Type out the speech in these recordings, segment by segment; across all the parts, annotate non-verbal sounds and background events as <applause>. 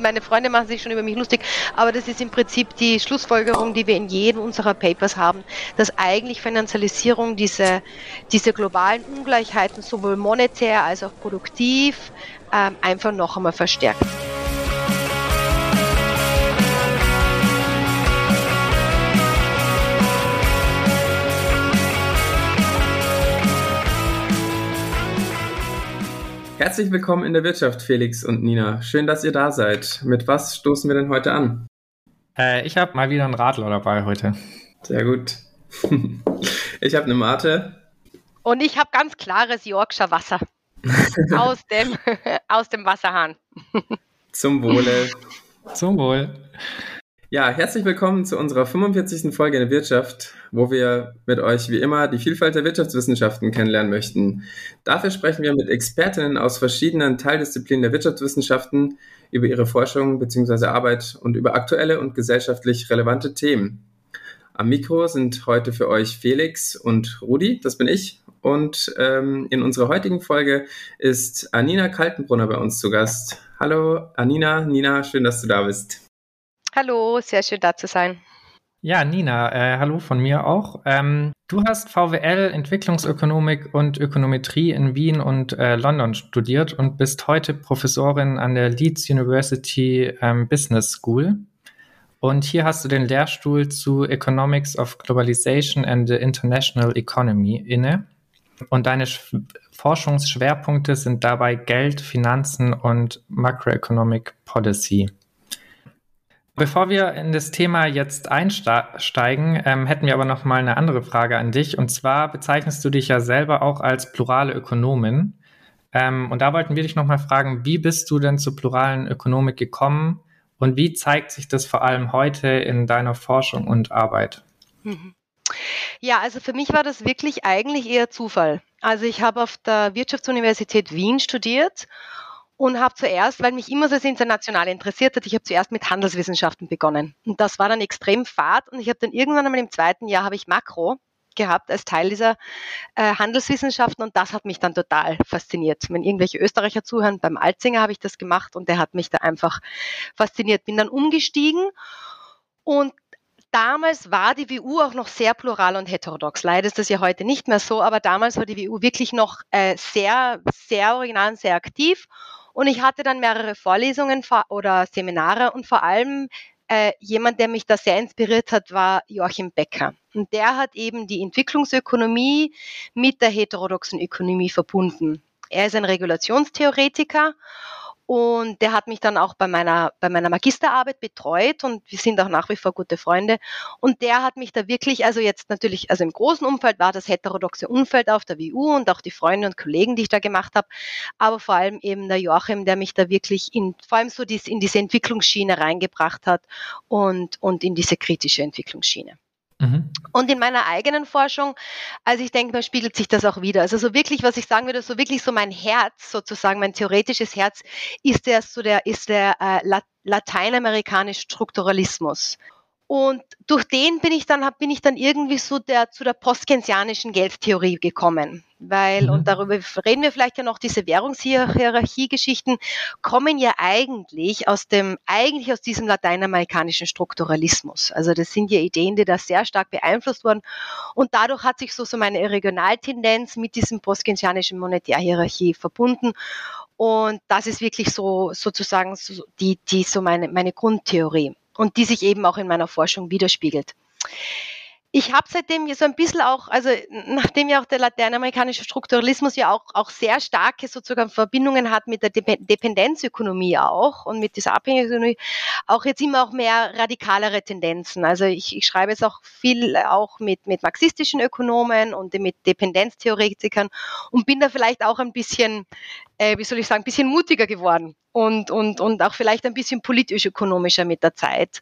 Meine Freunde machen sich schon über mich lustig, aber das ist im Prinzip die Schlussfolgerung, die wir in jedem unserer Papers haben, dass eigentlich Finanzialisierung diese, diese globalen Ungleichheiten sowohl monetär als auch produktiv ähm, einfach noch einmal verstärkt. Herzlich willkommen in der Wirtschaft, Felix und Nina. Schön, dass ihr da seid. Mit was stoßen wir denn heute an? Äh, ich habe mal wieder einen Radler dabei heute. Sehr gut. <laughs> ich habe eine Mate. Und ich habe ganz klares Yorkshire Wasser. <laughs> aus, dem, <laughs> aus dem Wasserhahn. Zum Wohle. Zum Wohl. Ja, herzlich willkommen zu unserer 45. Folge der Wirtschaft, wo wir mit euch wie immer die Vielfalt der Wirtschaftswissenschaften kennenlernen möchten. Dafür sprechen wir mit Expertinnen aus verschiedenen Teildisziplinen der Wirtschaftswissenschaften über ihre Forschung bzw. Arbeit und über aktuelle und gesellschaftlich relevante Themen. Am Mikro sind heute für euch Felix und Rudi, das bin ich. Und ähm, in unserer heutigen Folge ist Anina Kaltenbrunner bei uns zu Gast. Hallo Anina, Nina, schön, dass du da bist. Hallo, sehr schön da zu sein. Ja, Nina, äh, hallo von mir auch. Ähm, du hast VWL, Entwicklungsökonomik und Ökonometrie in Wien und äh, London studiert und bist heute Professorin an der Leeds University ähm, Business School. Und hier hast du den Lehrstuhl zu Economics of Globalization and the International Economy inne. Und deine Sch Forschungsschwerpunkte sind dabei Geld, Finanzen und Macroeconomic Policy. Bevor wir in das Thema jetzt einsteigen, ähm, hätten wir aber noch mal eine andere Frage an dich. Und zwar bezeichnest du dich ja selber auch als plurale Ökonomin. Ähm, und da wollten wir dich noch mal fragen, wie bist du denn zur pluralen Ökonomik gekommen und wie zeigt sich das vor allem heute in deiner Forschung und Arbeit? Mhm. Ja, also für mich war das wirklich eigentlich eher Zufall. Also ich habe auf der Wirtschaftsuniversität Wien studiert und habe zuerst, weil mich immer so das Internationale interessiert hat, ich habe zuerst mit Handelswissenschaften begonnen. Und das war dann extrem fad und ich habe dann irgendwann einmal im zweiten Jahr habe ich Makro gehabt als Teil dieser äh, Handelswissenschaften und das hat mich dann total fasziniert. Wenn irgendwelche Österreicher zuhören, beim Alzinger habe ich das gemacht und der hat mich da einfach fasziniert. Bin dann umgestiegen und damals war die WU auch noch sehr plural und heterodox. Leider ist das ja heute nicht mehr so, aber damals war die WU wirklich noch äh, sehr, sehr original und sehr aktiv. Und ich hatte dann mehrere Vorlesungen oder Seminare und vor allem äh, jemand, der mich da sehr inspiriert hat, war Joachim Becker. Und der hat eben die Entwicklungsökonomie mit der heterodoxen Ökonomie verbunden. Er ist ein Regulationstheoretiker und der hat mich dann auch bei meiner, bei meiner Magisterarbeit betreut und wir sind auch nach wie vor gute Freunde. Und der hat mich da wirklich, also jetzt natürlich, also im großen Umfeld war das heterodoxe Umfeld auf der WU und auch die Freunde und Kollegen, die ich da gemacht habe. Aber vor allem eben der Joachim, der mich da wirklich in, vor allem so dies, in diese Entwicklungsschiene reingebracht hat und, und in diese kritische Entwicklungsschiene. Mhm. Und in meiner eigenen Forschung, also ich denke, man spiegelt sich das auch wieder. Also so wirklich, was ich sagen würde, so wirklich so mein Herz, sozusagen mein theoretisches Herz, ist der so der, ist der äh, lateinamerikanische Strukturalismus. Und durch den bin ich dann, bin ich dann irgendwie so der, zu der postkensianischen Geldtheorie gekommen. Weil, mhm. und darüber reden wir vielleicht ja noch, diese Währungshierarchie-Geschichten kommen ja eigentlich aus dem, eigentlich aus diesem lateinamerikanischen Strukturalismus. Also das sind ja Ideen, die da sehr stark beeinflusst wurden. Und dadurch hat sich so, so meine Regionaltendenz mit diesem postkensianischen Monetärhierarchie verbunden. Und das ist wirklich so, sozusagen, so die, die, so meine, meine Grundtheorie und die sich eben auch in meiner Forschung widerspiegelt. Ich habe seitdem so ein bisschen auch, also nachdem ja auch der lateinamerikanische Strukturalismus ja auch, auch sehr starke sozusagen Verbindungen hat mit der Dependenzökonomie auch und mit dieser Abhängigkeitsökonomie, auch jetzt immer auch mehr radikalere Tendenzen. Also ich, ich schreibe jetzt auch viel auch mit, mit marxistischen Ökonomen und mit Dependenztheoretikern und bin da vielleicht auch ein bisschen, äh, wie soll ich sagen, ein bisschen mutiger geworden und, und, und auch vielleicht ein bisschen politisch-ökonomischer mit der Zeit.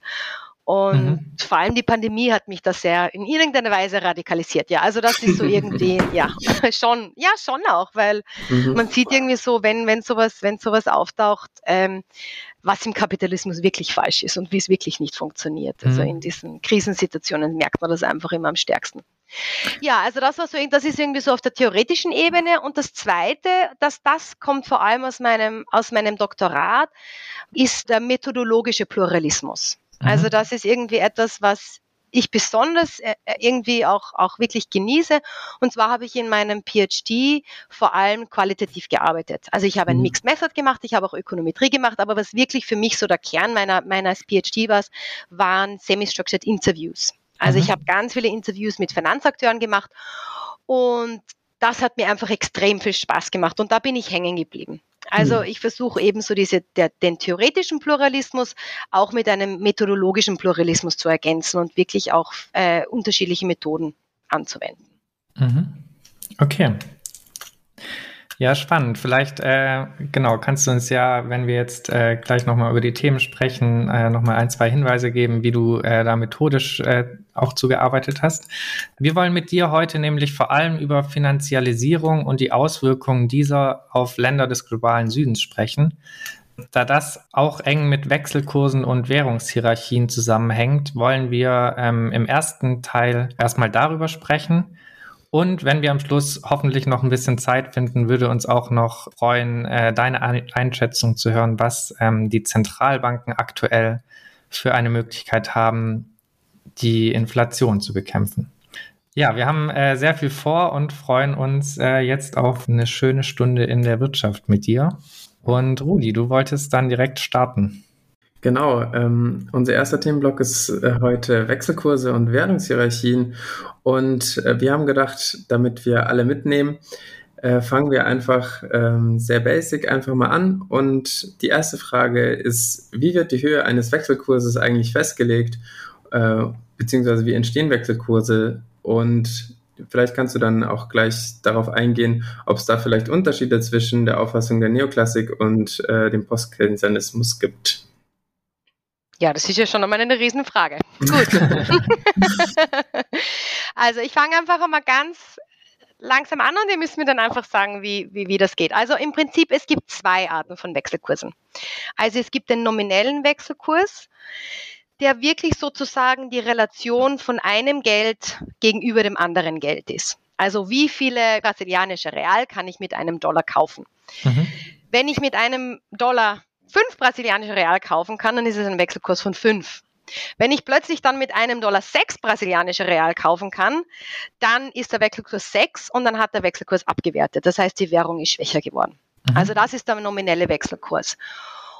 Und mhm. vor allem die Pandemie hat mich da sehr in irgendeiner Weise radikalisiert. Ja, also das ist so irgendwie, <laughs> ja, <laughs> schon, ja, schon auch, weil mhm. man sieht irgendwie so, wenn, wenn sowas, wenn sowas auftaucht, ähm, was im Kapitalismus wirklich falsch ist und wie es wirklich nicht funktioniert. Also mhm. in diesen Krisensituationen merkt man das einfach immer am stärksten. Ja, also das war so, das ist irgendwie so auf der theoretischen Ebene. Und das Zweite, dass das kommt vor allem aus meinem, aus meinem Doktorat, ist der methodologische Pluralismus. Mhm. Also das ist irgendwie etwas, was ich besonders äh, äh, irgendwie auch, auch wirklich genieße. Und zwar habe ich in meinem PhD vor allem qualitativ gearbeitet. Also ich habe ein mhm. Mixed Method gemacht, ich habe auch Ökonometrie gemacht, aber was wirklich für mich so der Kern meiner, meines PhD war, waren Semi-Structured Interviews. Also mhm. ich habe ganz viele Interviews mit Finanzakteuren gemacht und das hat mir einfach extrem viel Spaß gemacht und da bin ich hängen geblieben. Also mhm. ich versuche eben so diese, der, den theoretischen Pluralismus auch mit einem methodologischen Pluralismus zu ergänzen und wirklich auch äh, unterschiedliche Methoden anzuwenden. Mhm. Okay. Ja, spannend. Vielleicht, äh, genau, kannst du uns ja, wenn wir jetzt äh, gleich nochmal über die Themen sprechen, äh, nochmal ein, zwei Hinweise geben, wie du äh, da methodisch äh, auch zugearbeitet hast. Wir wollen mit dir heute nämlich vor allem über Finanzialisierung und die Auswirkungen dieser auf Länder des globalen Südens sprechen. Da das auch eng mit Wechselkursen und Währungshierarchien zusammenhängt, wollen wir ähm, im ersten Teil erstmal darüber sprechen und wenn wir am Schluss hoffentlich noch ein bisschen Zeit finden, würde uns auch noch freuen, äh, deine Einschätzung zu hören, was ähm, die Zentralbanken aktuell für eine Möglichkeit haben, die Inflation zu bekämpfen. Ja, wir haben äh, sehr viel vor und freuen uns äh, jetzt auf eine schöne Stunde in der Wirtschaft mit dir. Und Rudi, du wolltest dann direkt starten. Genau, ähm, unser erster Themenblock ist äh, heute Wechselkurse und Währungshierarchien. Und äh, wir haben gedacht, damit wir alle mitnehmen, äh, fangen wir einfach ähm, sehr basic einfach mal an. Und die erste Frage ist, wie wird die Höhe eines Wechselkurses eigentlich festgelegt? Äh, beziehungsweise wie entstehen Wechselkurse? Und vielleicht kannst du dann auch gleich darauf eingehen, ob es da vielleicht Unterschiede zwischen der Auffassung der Neoklassik und äh, dem Postkeynesianismus gibt. Ja, das ist ja schon einmal eine Riesenfrage. Gut. <laughs> also ich fange einfach einmal ganz langsam an und ihr müsst mir dann einfach sagen, wie, wie, wie das geht. Also im Prinzip, es gibt zwei Arten von Wechselkursen. Also es gibt den nominellen Wechselkurs, der wirklich sozusagen die Relation von einem Geld gegenüber dem anderen Geld ist. Also wie viele brasilianische Real kann ich mit einem Dollar kaufen? Mhm. Wenn ich mit einem Dollar fünf brasilianische Real kaufen kann, dann ist es ein Wechselkurs von fünf. Wenn ich plötzlich dann mit einem Dollar sechs brasilianische Real kaufen kann, dann ist der Wechselkurs sechs und dann hat der Wechselkurs abgewertet. Das heißt, die Währung ist schwächer geworden. Mhm. Also das ist der nominelle Wechselkurs.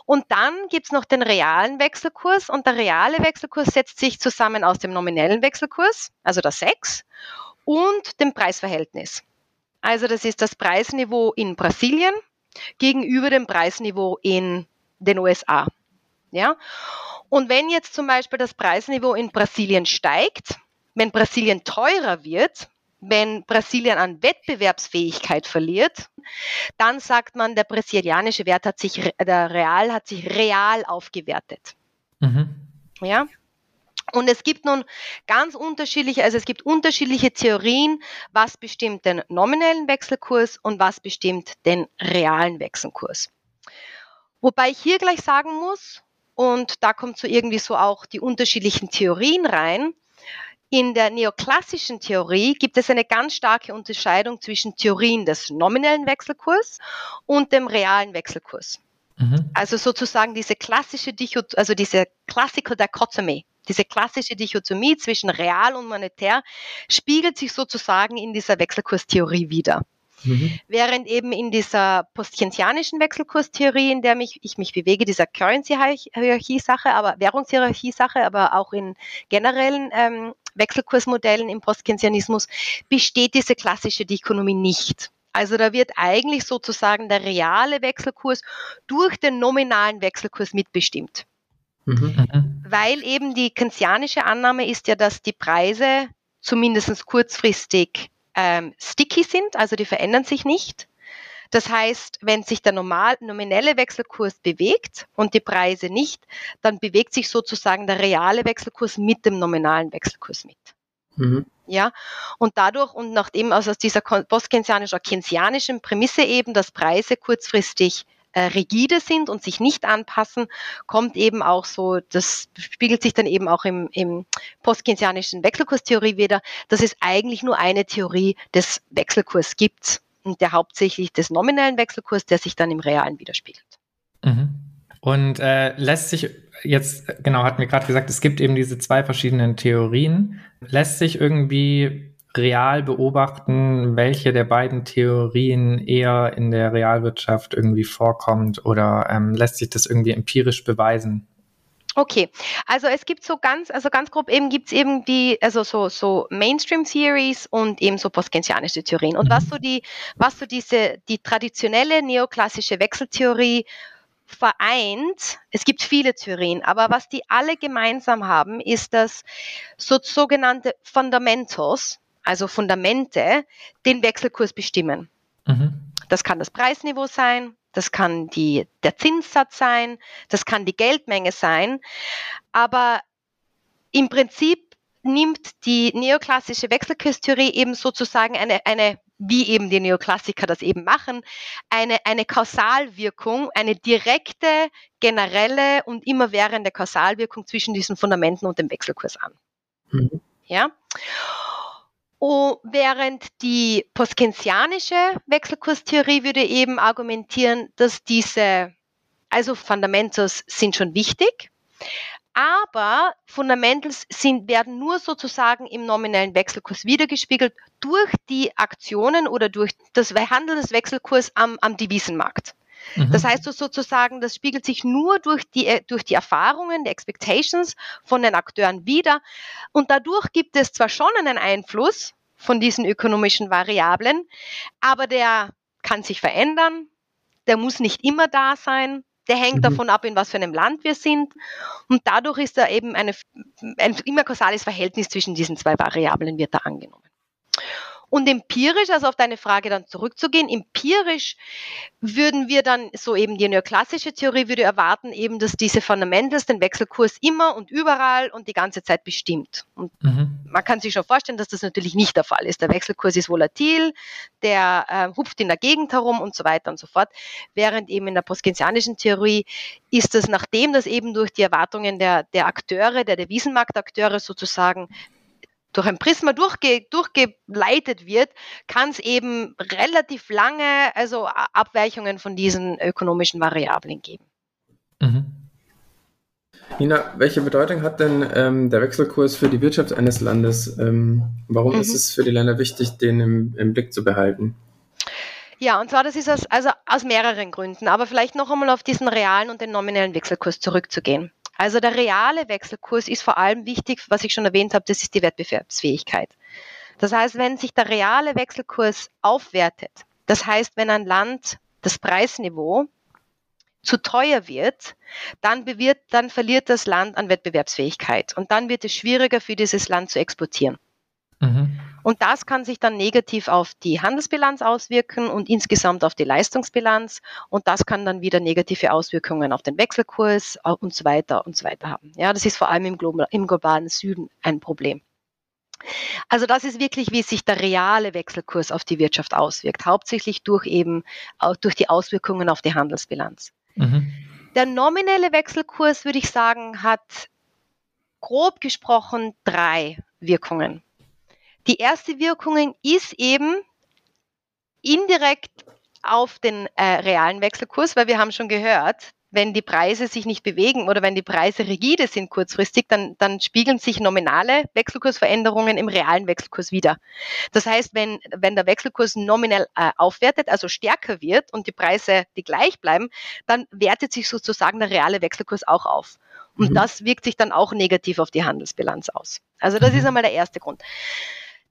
Und dann gibt's noch den realen Wechselkurs und der reale Wechselkurs setzt sich zusammen aus dem nominellen Wechselkurs, also der 6, und dem Preisverhältnis. Also das ist das Preisniveau in Brasilien gegenüber dem Preisniveau in den USA. Ja? Und wenn jetzt zum Beispiel das Preisniveau in Brasilien steigt, wenn Brasilien teurer wird, wenn Brasilien an Wettbewerbsfähigkeit verliert, dann sagt man, der brasilianische Wert hat sich, der Real hat sich real aufgewertet. Mhm. Ja. Und es gibt nun ganz unterschiedliche, also es gibt unterschiedliche Theorien, was bestimmt den nominellen Wechselkurs und was bestimmt den realen Wechselkurs. Wobei ich hier gleich sagen muss, und da kommt so irgendwie so auch die unterschiedlichen Theorien rein. In der neoklassischen Theorie gibt es eine ganz starke Unterscheidung zwischen Theorien des nominellen Wechselkurs und dem realen Wechselkurs. Mhm. Also sozusagen diese klassische Dichot also diese Classical Dichotomy, diese klassische Dichotomie zwischen real und monetär spiegelt sich sozusagen in dieser Wechselkurstheorie wieder. Mhm. Während eben in dieser postkensianischen Wechselkurstheorie, in der mich, ich mich bewege, dieser Currency-Hierarchie-Sache, aber Währungshierarchie-Sache, aber auch in generellen ähm, Wechselkursmodellen im Postkensianismus, besteht diese klassische Dichotomie nicht. Also da wird eigentlich sozusagen der reale Wechselkurs durch den nominalen Wechselkurs mitbestimmt. Mhm. Weil eben die keynesianische Annahme ist ja, dass die Preise zumindest kurzfristig ähm, sticky sind, also die verändern sich nicht. Das heißt, wenn sich der normal, nominelle Wechselkurs bewegt und die Preise nicht, dann bewegt sich sozusagen der reale Wechselkurs mit dem nominalen Wechselkurs mit. Mhm. Ja, und dadurch und nachdem also aus dieser postkeynesianischen oder keynesianischen Prämisse eben, dass Preise kurzfristig äh, rigide sind und sich nicht anpassen, kommt eben auch so, das spiegelt sich dann eben auch im, im postkeynesianischen Wechselkurstheorie wieder, dass es eigentlich nur eine Theorie des Wechselkurs gibt und der hauptsächlich des nominellen Wechselkurs, der sich dann im realen widerspiegelt. Mhm. Und äh, lässt sich jetzt, genau, hat mir gerade gesagt, es gibt eben diese zwei verschiedenen Theorien. Lässt sich irgendwie real beobachten, welche der beiden Theorien eher in der Realwirtschaft irgendwie vorkommt oder ähm, lässt sich das irgendwie empirisch beweisen? Okay, also es gibt so ganz, also ganz grob eben gibt es eben die, also so, so Mainstream-Theories und eben so postkensianische Theorien. Und mhm. was so die, was so diese, die traditionelle neoklassische Wechseltheorie vereint, es gibt viele Theorien, aber was die alle gemeinsam haben, ist, dass so sogenannte Fundamentals, also Fundamente, den Wechselkurs bestimmen. Mhm. Das kann das Preisniveau sein, das kann die, der Zinssatz sein, das kann die Geldmenge sein. Aber im Prinzip nimmt die neoklassische Wechselkurstheorie eben sozusagen eine, eine wie eben die Neoklassiker das eben machen, eine, eine Kausalwirkung, eine direkte, generelle und immerwährende Kausalwirkung zwischen diesen Fundamenten und dem Wechselkurs an. Mhm. Ja? Oh, während die postkensianische Wechselkurstheorie würde eben argumentieren, dass diese, also Fundamentals sind schon wichtig, aber Fundamentals sind, werden nur sozusagen im nominellen Wechselkurs wiedergespiegelt durch die Aktionen oder durch das Handeln des Wechselkurs am, am Devisenmarkt. Mhm. Das heißt sozusagen, das spiegelt sich nur durch die, äh, durch die Erfahrungen, die Expectations von den Akteuren wieder. Und dadurch gibt es zwar schon einen Einfluss von diesen ökonomischen Variablen, aber der kann sich verändern, der muss nicht immer da sein, der hängt mhm. davon ab, in was für einem Land wir sind. Und dadurch ist da eben eine, ein immer kausales Verhältnis zwischen diesen zwei Variablen wird da angenommen. Und empirisch, also auf deine Frage dann zurückzugehen, empirisch würden wir dann, so eben die neoklassische Theorie würde erwarten, eben, dass diese Fundamentals den Wechselkurs immer und überall und die ganze Zeit bestimmt. Und mhm. man kann sich schon vorstellen, dass das natürlich nicht der Fall ist. Der Wechselkurs ist volatil, der äh, hupft in der Gegend herum und so weiter und so fort. Während eben in der postkeynesianischen Theorie ist es, nachdem das eben durch die Erwartungen der, der Akteure, der Devisenmarktakteure sozusagen durch ein Prisma durchge, durchgeleitet wird, kann es eben relativ lange also Abweichungen von diesen ökonomischen Variablen geben. Mhm. Nina, welche Bedeutung hat denn ähm, der Wechselkurs für die Wirtschaft eines Landes? Ähm, warum mhm. ist es für die Länder wichtig, den im, im, Blick zu behalten? Ja, und zwar das ist aus, also aus mehreren Gründen, aber vielleicht noch einmal auf diesen realen und den nominellen Wechselkurs zurückzugehen. Also der reale Wechselkurs ist vor allem wichtig, was ich schon erwähnt habe, das ist die Wettbewerbsfähigkeit. Das heißt, wenn sich der reale Wechselkurs aufwertet, das heißt, wenn ein Land das Preisniveau zu teuer wird, dann, bewirrt, dann verliert das Land an Wettbewerbsfähigkeit und dann wird es schwieriger für dieses Land zu exportieren. Mhm. Und das kann sich dann negativ auf die Handelsbilanz auswirken und insgesamt auf die Leistungsbilanz. Und das kann dann wieder negative Auswirkungen auf den Wechselkurs und so weiter und so weiter haben. Ja, das ist vor allem im, global, im globalen Süden ein Problem. Also das ist wirklich, wie sich der reale Wechselkurs auf die Wirtschaft auswirkt, hauptsächlich durch eben durch die Auswirkungen auf die Handelsbilanz. Mhm. Der nominelle Wechselkurs, würde ich sagen, hat grob gesprochen drei Wirkungen. Die erste Wirkung ist eben indirekt auf den äh, realen Wechselkurs, weil wir haben schon gehört, wenn die Preise sich nicht bewegen oder wenn die Preise rigide sind kurzfristig, dann, dann spiegeln sich nominale Wechselkursveränderungen im realen Wechselkurs wieder. Das heißt, wenn, wenn der Wechselkurs nominell äh, aufwertet, also stärker wird und die Preise die gleich bleiben, dann wertet sich sozusagen der reale Wechselkurs auch auf. Und mhm. das wirkt sich dann auch negativ auf die Handelsbilanz aus. Also das ist mhm. einmal der erste Grund.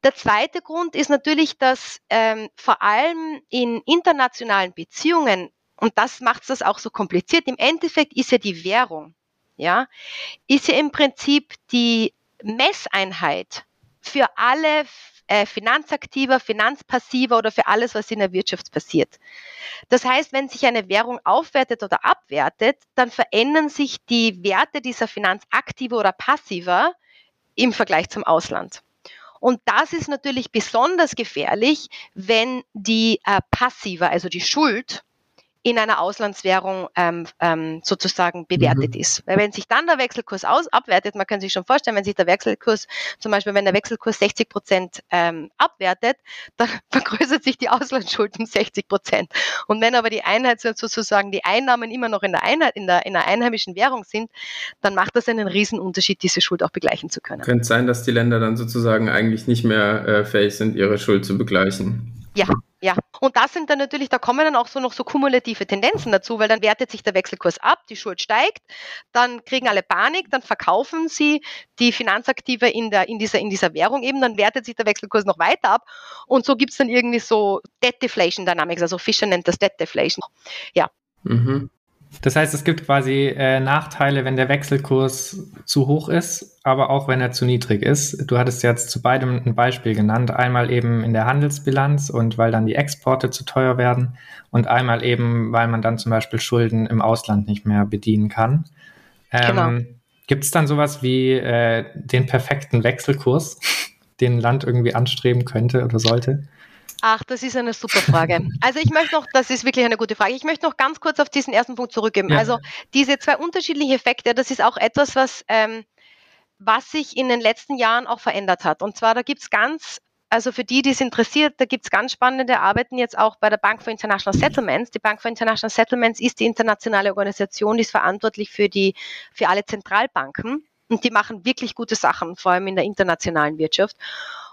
Der zweite Grund ist natürlich, dass ähm, vor allem in internationalen Beziehungen, und das macht es auch so kompliziert, im Endeffekt ist ja die Währung, ja, ist ja im Prinzip die Messeinheit für alle äh, Finanzaktiver, Finanzpassiver oder für alles, was in der Wirtschaft passiert. Das heißt, wenn sich eine Währung aufwertet oder abwertet, dann verändern sich die Werte dieser Finanzaktiver oder Passiver im Vergleich zum Ausland. Und das ist natürlich besonders gefährlich, wenn die äh, passive, also die Schuld, in einer Auslandswährung ähm, ähm, sozusagen bewertet mhm. ist. Weil wenn sich dann der Wechselkurs aus, abwertet, man kann sich schon vorstellen, wenn sich der Wechselkurs, zum Beispiel wenn der Wechselkurs 60 Prozent ähm, abwertet, <laughs> dann vergrößert sich die Auslandsschuld um 60 Prozent. Und wenn aber die Einheit sozusagen die Einnahmen immer noch in der Einheit, in der, in der einheimischen Währung sind, dann macht das einen Riesenunterschied, diese Schuld auch begleichen zu können. Könnte sein, dass die Länder dann sozusagen eigentlich nicht mehr äh, fähig sind, ihre Schuld zu begleichen. Ja, ja. Und das sind dann natürlich, da kommen dann auch so noch so kumulative Tendenzen dazu, weil dann wertet sich der Wechselkurs ab, die Schuld steigt, dann kriegen alle Panik, dann verkaufen sie die Finanzaktive in, der, in, dieser, in dieser Währung eben, dann wertet sich der Wechselkurs noch weiter ab und so gibt es dann irgendwie so Debt Deflation Dynamics, also Fischer nennt das Debt Deflation. Ja. Mhm. Das heißt, es gibt quasi äh, Nachteile, wenn der Wechselkurs zu hoch ist, aber auch wenn er zu niedrig ist. Du hattest jetzt zu beidem ein Beispiel genannt. Einmal eben in der Handelsbilanz und weil dann die Exporte zu teuer werden und einmal eben, weil man dann zum Beispiel Schulden im Ausland nicht mehr bedienen kann. Ähm, genau. Gibt es dann sowas wie äh, den perfekten Wechselkurs, den ein Land irgendwie anstreben könnte oder sollte? Ach, das ist eine super Frage. Also ich möchte noch, das ist wirklich eine gute Frage. Ich möchte noch ganz kurz auf diesen ersten Punkt zurückgeben. Ja. Also diese zwei unterschiedlichen Effekte, das ist auch etwas, was, ähm, was sich in den letzten Jahren auch verändert hat. Und zwar, da gibt es ganz, also für die, die es interessiert, da gibt es ganz spannende Arbeiten jetzt auch bei der Bank for International Settlements. Die Bank for International Settlements ist die internationale Organisation, die ist verantwortlich für die, für alle Zentralbanken. Und die machen wirklich gute Sachen, vor allem in der internationalen Wirtschaft.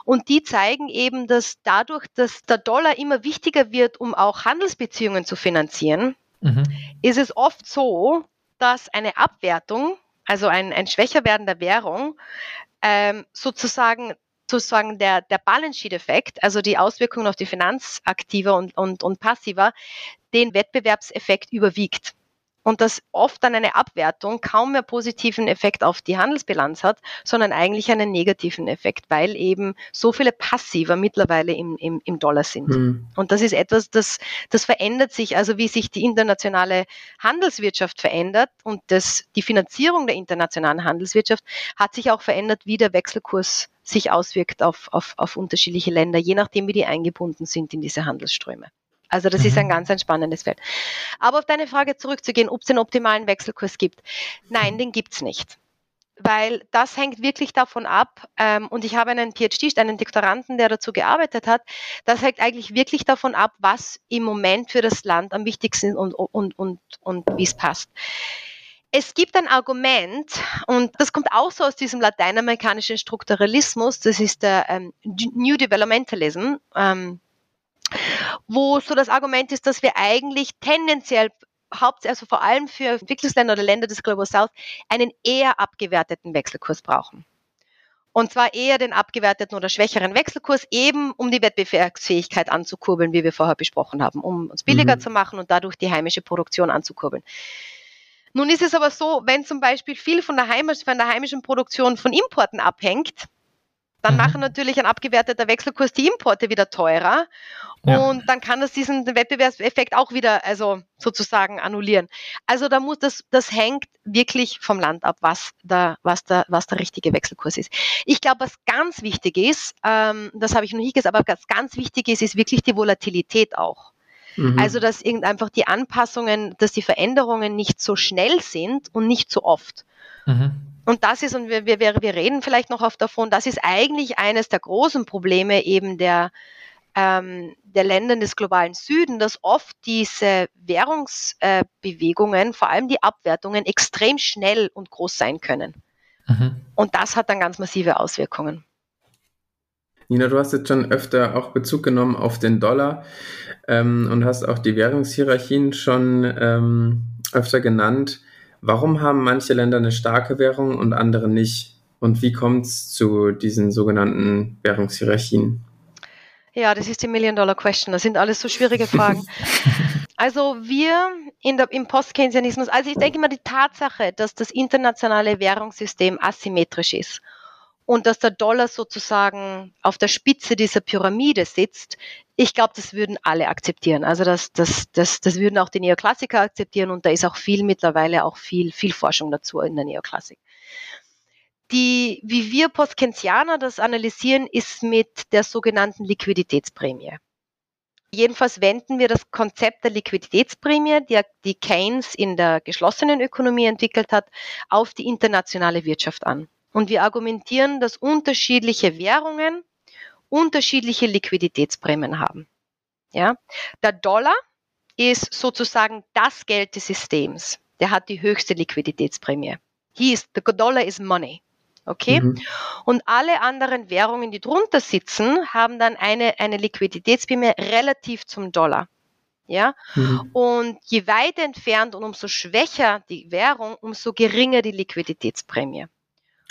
Und die zeigen eben, dass dadurch, dass der Dollar immer wichtiger wird, um auch Handelsbeziehungen zu finanzieren, mhm. ist es oft so, dass eine Abwertung, also ein, ein schwächer werden der Währung, ähm, sozusagen sozusagen der, der Balance Sheet Effekt, also die Auswirkungen auf die Finanzaktiva und, und, und Passiva, den Wettbewerbseffekt überwiegt und dass oft dann eine Abwertung kaum mehr positiven Effekt auf die Handelsbilanz hat, sondern eigentlich einen negativen Effekt, weil eben so viele Passiver mittlerweile im, im, im Dollar sind. Mhm. Und das ist etwas, das, das verändert sich, also wie sich die internationale Handelswirtschaft verändert und das, die Finanzierung der internationalen Handelswirtschaft hat sich auch verändert, wie der Wechselkurs sich auswirkt auf, auf, auf unterschiedliche Länder, je nachdem, wie die eingebunden sind in diese Handelsströme. Also das mhm. ist ein mhm. ganz ein spannendes Feld. Aber auf deine Frage zurückzugehen, ob es den optimalen Wechselkurs gibt. Nein, den gibt es nicht. Weil das hängt wirklich davon ab, ähm, und ich habe einen PhD, einen Doktoranden, der dazu gearbeitet hat, das hängt eigentlich wirklich davon ab, was im Moment für das Land am wichtigsten ist und, und, und, und wie es passt. Es gibt ein Argument, und das kommt auch so aus diesem lateinamerikanischen Strukturalismus, das ist der ähm, New Developmentalism. Ähm, wo so das Argument ist, dass wir eigentlich tendenziell Haupt, also vor allem für Entwicklungsländer oder Länder des Global South einen eher abgewerteten Wechselkurs brauchen. Und zwar eher den abgewerteten oder schwächeren Wechselkurs, eben um die Wettbewerbsfähigkeit anzukurbeln, wie wir vorher besprochen haben, um uns billiger mhm. zu machen und dadurch die heimische Produktion anzukurbeln. Nun ist es aber so, wenn zum Beispiel viel von der, heimisch, von der heimischen Produktion von Importen abhängt, dann mhm. machen natürlich ein abgewerteter Wechselkurs die Importe wieder teurer ja. und dann kann das diesen Wettbewerbseffekt auch wieder also sozusagen annullieren. Also da muss das das hängt wirklich vom Land ab, was da was da was der richtige Wechselkurs ist. Ich glaube, was ganz wichtig ist, ähm, das habe ich noch nicht gesagt, aber was ganz wichtig ist, ist wirklich die Volatilität auch. Mhm. Also, dass irgend einfach die Anpassungen, dass die Veränderungen nicht so schnell sind und nicht so oft. Mhm. Und das ist, und wir, wir, wir reden vielleicht noch oft davon, das ist eigentlich eines der großen Probleme eben der, ähm, der Länder des globalen Süden, dass oft diese Währungsbewegungen, äh, vor allem die Abwertungen, extrem schnell und groß sein können. Mhm. Und das hat dann ganz massive Auswirkungen. Nina, du hast jetzt schon öfter auch Bezug genommen auf den Dollar ähm, und hast auch die Währungshierarchien schon ähm, öfter genannt. Warum haben manche Länder eine starke Währung und andere nicht? Und wie kommt es zu diesen sogenannten Währungshierarchien? Ja, das ist die Million-Dollar-Question. Das sind alles so schwierige Fragen. <laughs> also wir in der, im Post-Keynesianismus, also ich denke mal die Tatsache, dass das internationale Währungssystem asymmetrisch ist und dass der Dollar sozusagen auf der Spitze dieser Pyramide sitzt, ich glaube, das würden alle akzeptieren. Also das, das, das, das würden auch die Neoklassiker akzeptieren und da ist auch viel mittlerweile auch viel, viel Forschung dazu in der Neoklassik. Die, wie wir Postkensianer das analysieren, ist mit der sogenannten Liquiditätsprämie. Jedenfalls wenden wir das Konzept der Liquiditätsprämie, die, die Keynes in der geschlossenen Ökonomie entwickelt hat, auf die internationale Wirtschaft an. Und wir argumentieren, dass unterschiedliche Währungen unterschiedliche Liquiditätsprämien haben. Ja? Der Dollar ist sozusagen das Geld des Systems. Der hat die höchste Liquiditätsprämie. He is, the dollar is money. Okay? Mhm. Und alle anderen Währungen, die drunter sitzen, haben dann eine, eine Liquiditätsprämie relativ zum Dollar. Ja? Mhm. Und je weiter entfernt und umso schwächer die Währung, umso geringer die Liquiditätsprämie.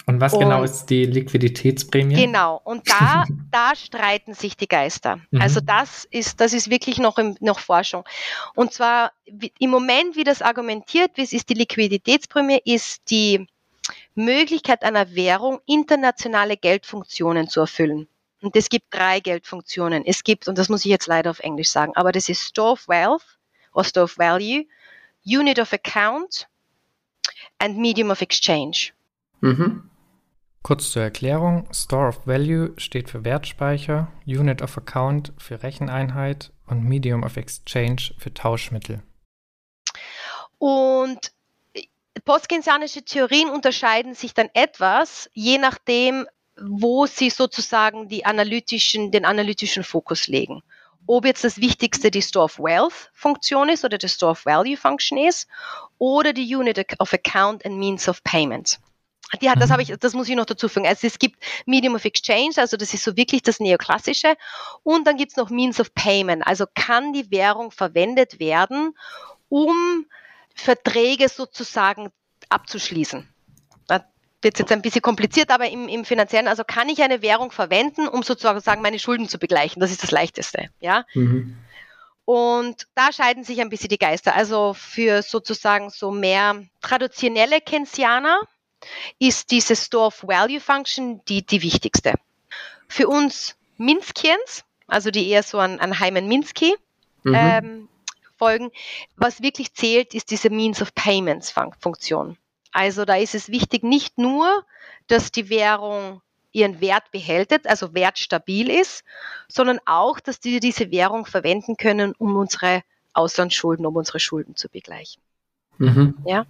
Und was genau und, genau ist die Liquiditätsprämie? Genau, und da, <laughs> da streiten sich die Geister. Mhm. Also das ist, das ist wirklich noch, im, noch Forschung. Und zwar im Moment, wie das argumentiert wird, ist die Liquiditätsprämie, ist die Möglichkeit einer Währung, internationale Geldfunktionen zu erfüllen. Und es gibt drei Geldfunktionen. Es gibt, und das muss ich jetzt leider auf Englisch sagen, aber das ist Store of Wealth oder Store of Value, Unit of Account and Medium of Exchange. Mhm. Kurz zur Erklärung, Store of Value steht für Wertspeicher, Unit of Account für Recheneinheit und Medium of Exchange für Tauschmittel. Und postkeynesianische Theorien unterscheiden sich dann etwas, je nachdem, wo sie sozusagen analytischen, den analytischen Fokus legen. Ob jetzt das Wichtigste die Store of Wealth Funktion ist oder die Store of Value Function ist oder die Unit of Account and Means of Payment. Die hat, das habe ich, das muss ich noch dazu fügen. Also es gibt Medium of Exchange, also das ist so wirklich das Neoklassische. Und dann gibt es noch Means of Payment. Also kann die Währung verwendet werden, um Verträge sozusagen abzuschließen. Da wird jetzt ein bisschen kompliziert, aber im, im finanziellen, also kann ich eine Währung verwenden, um sozusagen meine Schulden zu begleichen. Das ist das Leichteste. Ja. Mhm. Und da scheiden sich ein bisschen die Geister. Also für sozusagen so mehr traditionelle Keynesianer, ist diese Store of Value Function die, die wichtigste. Für uns Minskians, also die eher so an, an Hyman Minsky mhm. ähm, folgen, was wirklich zählt, ist diese Means of Payments Funktion. Also da ist es wichtig, nicht nur, dass die Währung ihren Wert behält, also wertstabil ist, sondern auch, dass wir diese Währung verwenden können, um unsere Auslandsschulden, um unsere Schulden zu begleichen. Mhm. Ja.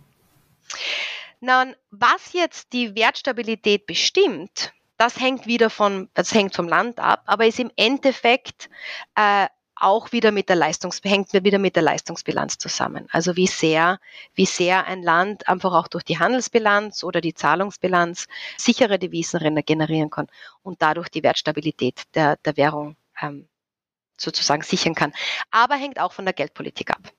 Na, was jetzt die Wertstabilität bestimmt, das hängt wieder von, das hängt vom Land ab, aber ist im Endeffekt äh, auch wieder mit der Leistungs, hängt wieder mit der Leistungsbilanz zusammen. Also wie sehr, wie sehr ein Land einfach auch durch die Handelsbilanz oder die Zahlungsbilanz sichere Devisen generieren kann und dadurch die Wertstabilität der, der Währung ähm, sozusagen sichern kann. Aber hängt auch von der Geldpolitik ab.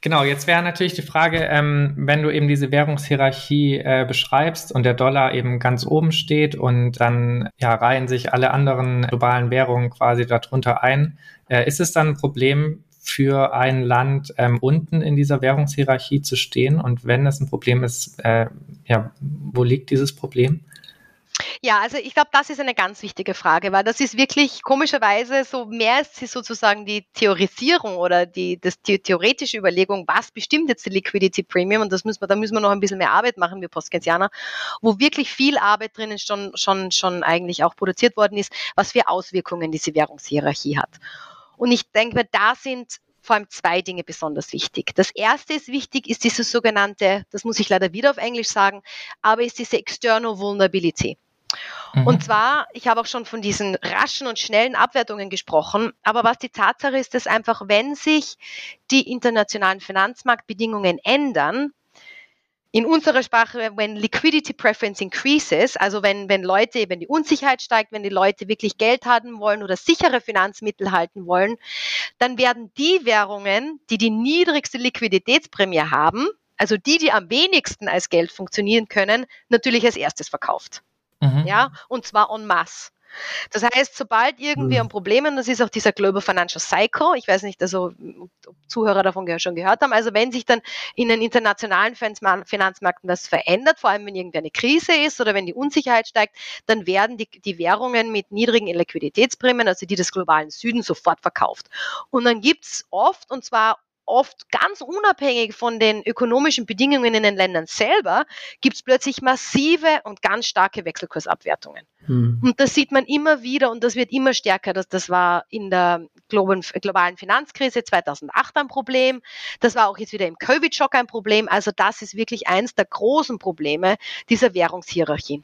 Genau, jetzt wäre natürlich die Frage, ähm, wenn du eben diese Währungshierarchie äh, beschreibst und der Dollar eben ganz oben steht und dann ja, reihen sich alle anderen globalen Währungen quasi darunter ein, äh, ist es dann ein Problem für ein Land ähm, unten in dieser Währungshierarchie zu stehen? Und wenn es ein Problem ist, äh, ja, wo liegt dieses Problem? Ja, also ich glaube, das ist eine ganz wichtige Frage, weil das ist wirklich komischerweise so mehr ist sozusagen die Theorisierung oder die, das, die theoretische Überlegung, was bestimmt jetzt die Liquidity Premium und das müssen wir, da müssen wir noch ein bisschen mehr Arbeit machen, wir Postkensianer, wo wirklich viel Arbeit drinnen schon, schon, schon eigentlich auch produziert worden ist, was für Auswirkungen diese Währungshierarchie hat. Und ich denke, da sind vor allem zwei Dinge besonders wichtig. Das erste ist wichtig, ist diese sogenannte, das muss ich leider wieder auf Englisch sagen, aber ist diese External Vulnerability. Mhm. Und zwar, ich habe auch schon von diesen raschen und schnellen Abwertungen gesprochen, aber was die Tatsache ist, dass einfach, wenn sich die internationalen Finanzmarktbedingungen ändern, in unserer Sprache, when liquidity preference increases, also wenn, wenn Leute, wenn die Unsicherheit steigt, wenn die Leute wirklich Geld haben wollen oder sichere Finanzmittel halten wollen, dann werden die Währungen, die die niedrigste Liquiditätsprämie haben, also die, die am wenigsten als Geld funktionieren können, natürlich als erstes verkauft. Mhm. Ja, und zwar en masse. Das heißt, sobald irgendwie ein Problem, und das ist auch dieser Global Financial Cycle, ich weiß nicht, also ob Zuhörer davon schon gehört haben, also wenn sich dann in den internationalen Finanzmärkten was verändert, vor allem wenn irgendwie eine Krise ist oder wenn die Unsicherheit steigt, dann werden die, die Währungen mit niedrigen Liquiditätsprämien, also die des globalen Südens, sofort verkauft. Und dann gibt's oft, und zwar oft ganz unabhängig von den ökonomischen Bedingungen in den Ländern selber, gibt es plötzlich massive und ganz starke Wechselkursabwertungen. Hm. Und das sieht man immer wieder und das wird immer stärker. Das, das war in der globalen Finanzkrise 2008 ein Problem. Das war auch jetzt wieder im Covid-Schock ein Problem. Also das ist wirklich eins der großen Probleme dieser Währungshierarchie.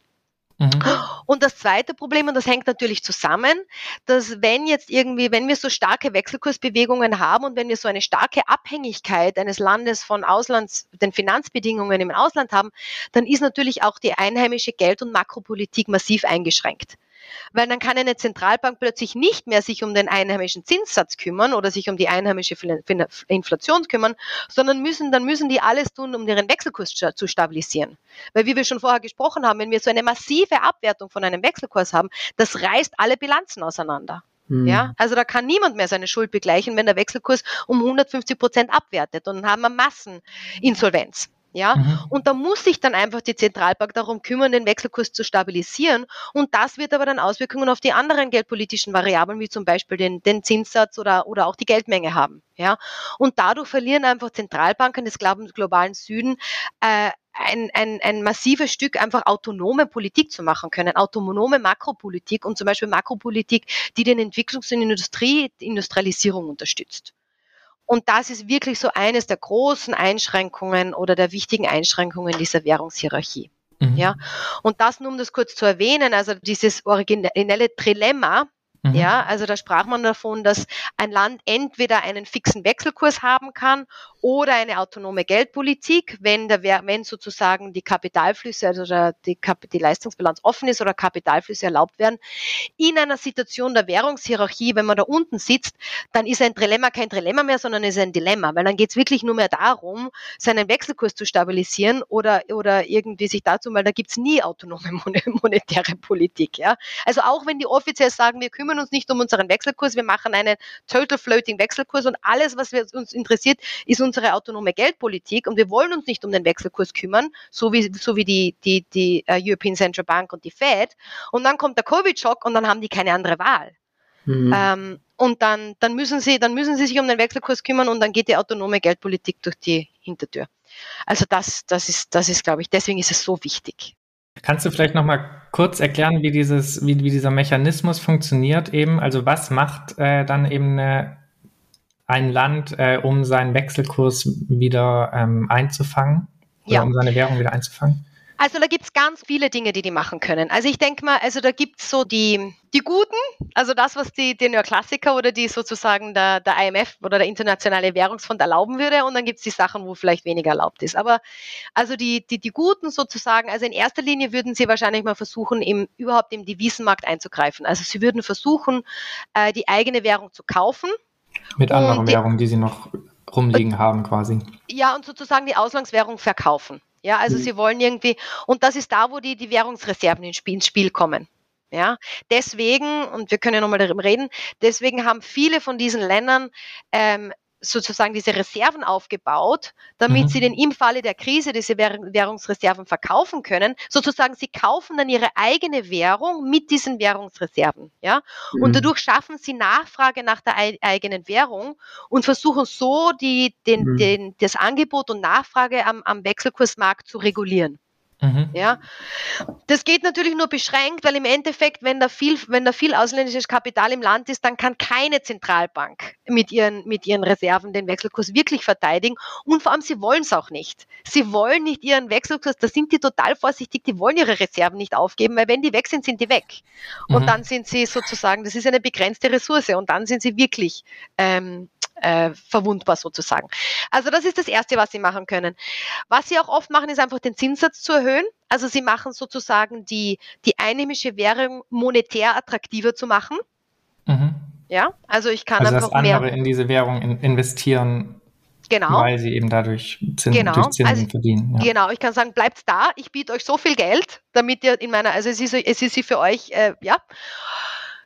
Mhm. Und das zweite Problem, und das hängt natürlich zusammen, dass wenn jetzt irgendwie, wenn wir so starke Wechselkursbewegungen haben und wenn wir so eine starke Abhängigkeit eines Landes von Auslands, den Finanzbedingungen im Ausland haben, dann ist natürlich auch die einheimische Geld- und Makropolitik massiv eingeschränkt weil dann kann eine Zentralbank plötzlich nicht mehr sich um den einheimischen Zinssatz kümmern oder sich um die einheimische Inflation kümmern, sondern müssen, dann müssen die alles tun, um ihren Wechselkurs zu stabilisieren. Weil wie wir schon vorher gesprochen haben, wenn wir so eine massive Abwertung von einem Wechselkurs haben, das reißt alle Bilanzen auseinander. Hm. Ja, also da kann niemand mehr seine Schuld begleichen, wenn der Wechselkurs um 150 Prozent abwertet und dann haben wir Masseninsolvenz. Ja, mhm. und da muss sich dann einfach die Zentralbank darum kümmern, den Wechselkurs zu stabilisieren. Und das wird aber dann Auswirkungen auf die anderen geldpolitischen Variablen, wie zum Beispiel den, den Zinssatz oder, oder auch die Geldmenge haben. Ja, und dadurch verlieren einfach Zentralbanken des globalen Süden äh, ein, ein, ein massives Stück einfach autonome Politik zu machen können, autonome Makropolitik und zum Beispiel Makropolitik, die den Entwicklungs- und Industrie, Industrialisierung unterstützt. Und das ist wirklich so eines der großen Einschränkungen oder der wichtigen Einschränkungen dieser Währungshierarchie. Mhm. Ja, und das nur um das kurz zu erwähnen, also dieses originelle Trilemma, Mhm. Ja, also da sprach man davon, dass ein Land entweder einen fixen Wechselkurs haben kann oder eine autonome Geldpolitik, wenn, der, wenn sozusagen die Kapitalflüsse, also die, die Leistungsbilanz offen ist oder Kapitalflüsse erlaubt werden. In einer Situation der Währungshierarchie, wenn man da unten sitzt, dann ist ein Dilemma kein Dilemma mehr, sondern ist ein Dilemma, weil dann geht es wirklich nur mehr darum, seinen Wechselkurs zu stabilisieren oder, oder irgendwie sich dazu, weil da gibt es nie autonome <laughs> monetäre Politik. Ja? Also auch wenn die offiziell sagen, wir kümmern uns nicht um unseren Wechselkurs, wir machen einen Total Floating Wechselkurs und alles, was uns interessiert, ist unsere autonome Geldpolitik und wir wollen uns nicht um den Wechselkurs kümmern, so wie, so wie die, die, die uh, European Central Bank und die Fed. Und dann kommt der Covid-Schock und dann haben die keine andere Wahl. Mhm. Ähm, und dann, dann, müssen sie, dann müssen sie sich um den Wechselkurs kümmern und dann geht die autonome Geldpolitik durch die Hintertür. Also das, das ist, das ist, glaube ich, deswegen ist es so wichtig. Kannst du vielleicht noch mal kurz erklären, wie dieses, wie, wie dieser Mechanismus funktioniert eben? Also was macht äh, dann eben eine ein Land, äh, um seinen Wechselkurs wieder ähm, einzufangen? Oder ja. um seine Währung wieder einzufangen? Also da gibt es ganz viele Dinge, die die machen können. Also ich denke mal, also da gibt es so die, die Guten, also das, was die, die Klassiker oder die sozusagen der, der IMF oder der Internationale Währungsfonds erlauben würde und dann gibt es die Sachen, wo vielleicht weniger erlaubt ist. Aber also die, die, die Guten sozusagen, also in erster Linie würden sie wahrscheinlich mal versuchen, im, überhaupt im Devisenmarkt einzugreifen. Also sie würden versuchen, äh, die eigene Währung zu kaufen mit anderen die, Währungen, die sie noch rumliegen haben quasi. Ja, und sozusagen die Auslandswährung verkaufen. Ja, also mhm. sie wollen irgendwie, und das ist da, wo die, die Währungsreserven ins Spiel, kommen. Ja, deswegen, und wir können ja nochmal darüber reden, deswegen haben viele von diesen Ländern ähm, sozusagen diese Reserven aufgebaut, damit mhm. sie den im Falle der Krise diese Währungsreserven verkaufen können. Sozusagen, sie kaufen dann ihre eigene Währung mit diesen Währungsreserven. Ja? Mhm. Und dadurch schaffen sie Nachfrage nach der eigenen Währung und versuchen so die, den, mhm. den, das Angebot und Nachfrage am, am Wechselkursmarkt zu regulieren. Mhm. Ja, das geht natürlich nur beschränkt, weil im Endeffekt, wenn da viel, wenn da viel ausländisches Kapital im Land ist, dann kann keine Zentralbank mit ihren, mit ihren Reserven den Wechselkurs wirklich verteidigen. Und vor allem, sie wollen es auch nicht. Sie wollen nicht ihren Wechselkurs, da sind die total vorsichtig, die wollen ihre Reserven nicht aufgeben, weil wenn die weg sind, sind die weg. Und mhm. dann sind sie sozusagen, das ist eine begrenzte Ressource und dann sind sie wirklich ähm, äh, verwundbar sozusagen. Also das ist das Erste, was Sie machen können. Was Sie auch oft machen, ist einfach den Zinssatz zu erhöhen. Also Sie machen sozusagen die, die einheimische Währung monetär attraktiver zu machen. Mhm. Ja, also ich kann also einfach dass andere mehr in diese Währung in investieren, Genau. Weil sie eben dadurch Zins, genau. durch Zinsen also, verdienen. Ja. Genau, ich kann sagen, bleibt da, ich biete euch so viel Geld, damit ihr in meiner, also es ist, es ist sie für euch, äh, ja.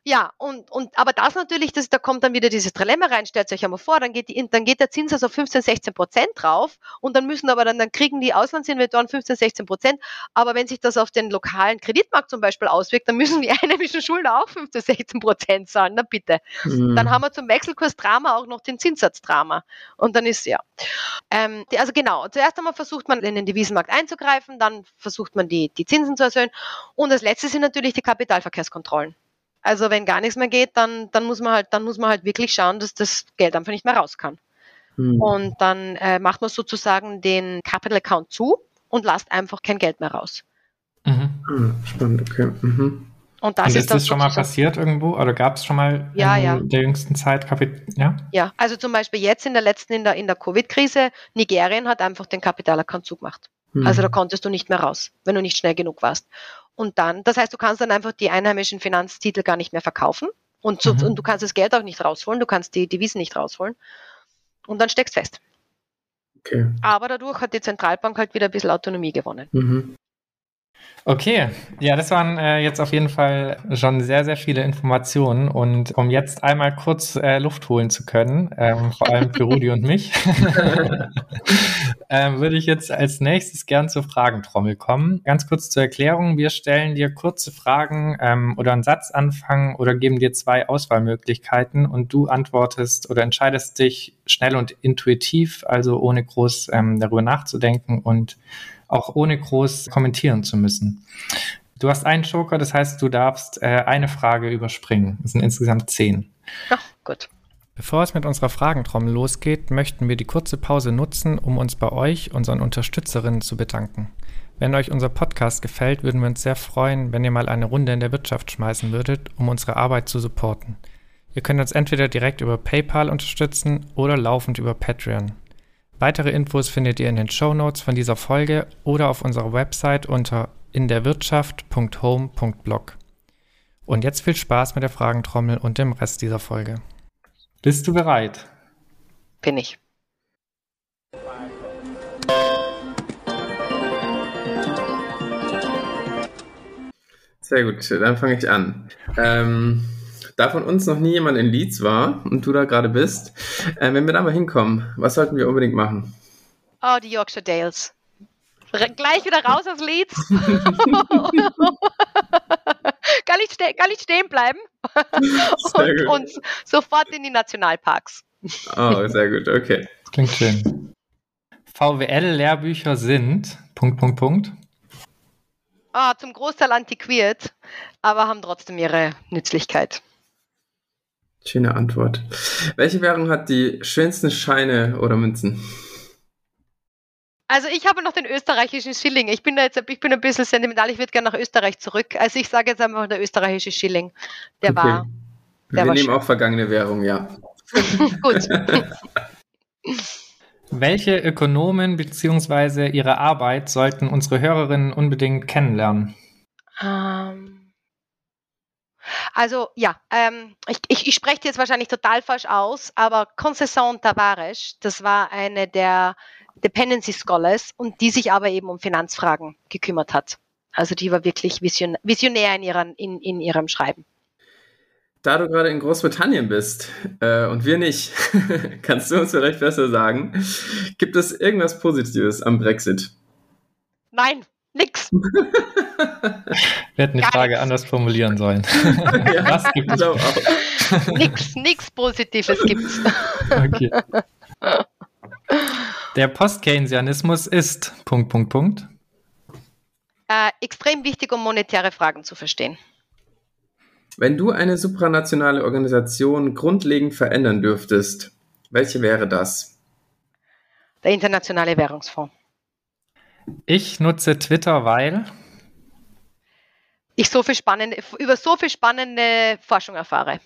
Ja, und, und aber das natürlich, das, da kommt dann wieder dieses Dilemma rein, stellt euch einmal vor, dann geht, die, dann geht der Zins also 15, 16 Prozent drauf und dann müssen aber dann, dann kriegen die Auslandsinvestoren 15, 16 Prozent. Aber wenn sich das auf den lokalen Kreditmarkt zum Beispiel auswirkt, dann müssen die <laughs> einheimischen Schuldner auch 15, 16 Prozent zahlen. Na bitte. Mhm. Dann haben wir zum Wechselkursdrama auch noch den Zinssatzdrama. Und dann ist ja. Ähm, also genau, zuerst einmal versucht man in den Devisenmarkt einzugreifen, dann versucht man die, die Zinsen zu erhöhen. Und das letzte sind natürlich die Kapitalverkehrskontrollen. Also wenn gar nichts mehr geht, dann, dann muss man halt, dann muss man halt wirklich schauen, dass das Geld einfach nicht mehr raus kann. Mhm. Und dann äh, macht man sozusagen den Capital Account zu und lasst einfach kein Geld mehr raus. Mhm. Ah, spannend, okay. Mhm. Und das und ist, ist das schon mal passiert irgendwo? Oder gab es schon mal ja, in ja. der jüngsten Zeit Kapit ja? ja, also zum Beispiel jetzt in der letzten, in der, in der Covid-Krise, Nigerien hat einfach den Kapitalaccount zugemacht. Mhm. Also da konntest du nicht mehr raus, wenn du nicht schnell genug warst. Und dann, das heißt, du kannst dann einfach die einheimischen Finanztitel gar nicht mehr verkaufen und, so, mhm. und du kannst das Geld auch nicht rausholen, du kannst die Devisen nicht rausholen und dann steckst fest. Okay. Aber dadurch hat die Zentralbank halt wieder ein bisschen Autonomie gewonnen. Mhm. Okay, ja, das waren äh, jetzt auf jeden Fall schon sehr, sehr viele Informationen. Und um jetzt einmal kurz äh, Luft holen zu können, ähm, vor allem für Rudi und mich, <laughs> <laughs> <laughs> äh, würde ich jetzt als nächstes gern zur Fragentrommel kommen. Ganz kurz zur Erklärung. Wir stellen dir kurze Fragen ähm, oder einen Satz anfangen oder geben dir zwei Auswahlmöglichkeiten und du antwortest oder entscheidest dich schnell und intuitiv, also ohne groß ähm, darüber nachzudenken und auch ohne groß kommentieren zu müssen. Du hast einen Joker, das heißt, du darfst äh, eine Frage überspringen. Es sind insgesamt zehn. Ach, gut. Bevor es mit unserer Fragentrommel losgeht, möchten wir die kurze Pause nutzen, um uns bei euch, unseren Unterstützerinnen, zu bedanken. Wenn euch unser Podcast gefällt, würden wir uns sehr freuen, wenn ihr mal eine Runde in der Wirtschaft schmeißen würdet, um unsere Arbeit zu supporten. Ihr könnt uns entweder direkt über PayPal unterstützen oder laufend über Patreon. Weitere Infos findet ihr in den Show Notes von dieser Folge oder auf unserer Website unter inderwirtschaft.home.blog. Und jetzt viel Spaß mit der Fragentrommel und dem Rest dieser Folge. Bist du bereit? Bin ich. Sehr gut, dann fange ich an. Ähm, da von uns noch nie jemand in Leeds war und du da gerade bist, äh, wenn wir da mal hinkommen, was sollten wir unbedingt machen? Oh, die Yorkshire Dales. Gleich wieder raus aus Leeds. <laughs> <laughs> gar, nicht gar nicht stehen bleiben. <laughs> und, und, sofort in die Nationalparks. Oh, sehr gut, okay. Klingt schön. VWL-Lehrbücher sind. Punkt, Punkt, Punkt. Ah, zum Großteil antiquiert, aber haben trotzdem ihre Nützlichkeit. Schöne Antwort. Welche Währung hat die schönsten Scheine oder Münzen? Also ich habe noch den österreichischen Schilling. Ich bin da jetzt ich bin ein bisschen sentimental, ich würde gerne nach Österreich zurück. Also ich sage jetzt einfach der österreichische Schilling. Der okay. war. Der Wir war nehmen schön. auch vergangene Währung, ja. <laughs> <laughs> Gut. Welche Ökonomen bzw. ihre Arbeit sollten unsere Hörerinnen unbedingt kennenlernen? Ähm. Also ja, ähm, ich, ich, ich spreche jetzt wahrscheinlich total falsch aus, aber Concession Tavares, das war eine der Dependency Scholars und die sich aber eben um Finanzfragen gekümmert hat. Also die war wirklich vision, visionär in, ihren, in, in ihrem Schreiben. Da du gerade in Großbritannien bist äh, und wir nicht, <laughs> kannst du uns vielleicht besser sagen, gibt es irgendwas Positives am Brexit? Nein, Nix. <laughs> Wir hätten die Gar Frage nix. anders formulieren sollen. Ja, <laughs> Was gibt es? Auch. Nix, nix Positives gibt's. Okay. Der Post-Keynesianismus ist Punkt, Punkt, Punkt. Äh, extrem wichtig, um monetäre Fragen zu verstehen. Wenn du eine supranationale Organisation grundlegend verändern dürftest, welche wäre das? Der Internationale Währungsfonds. Ich nutze Twitter, weil ich so viel spannende, über so viel spannende Forschung erfahre.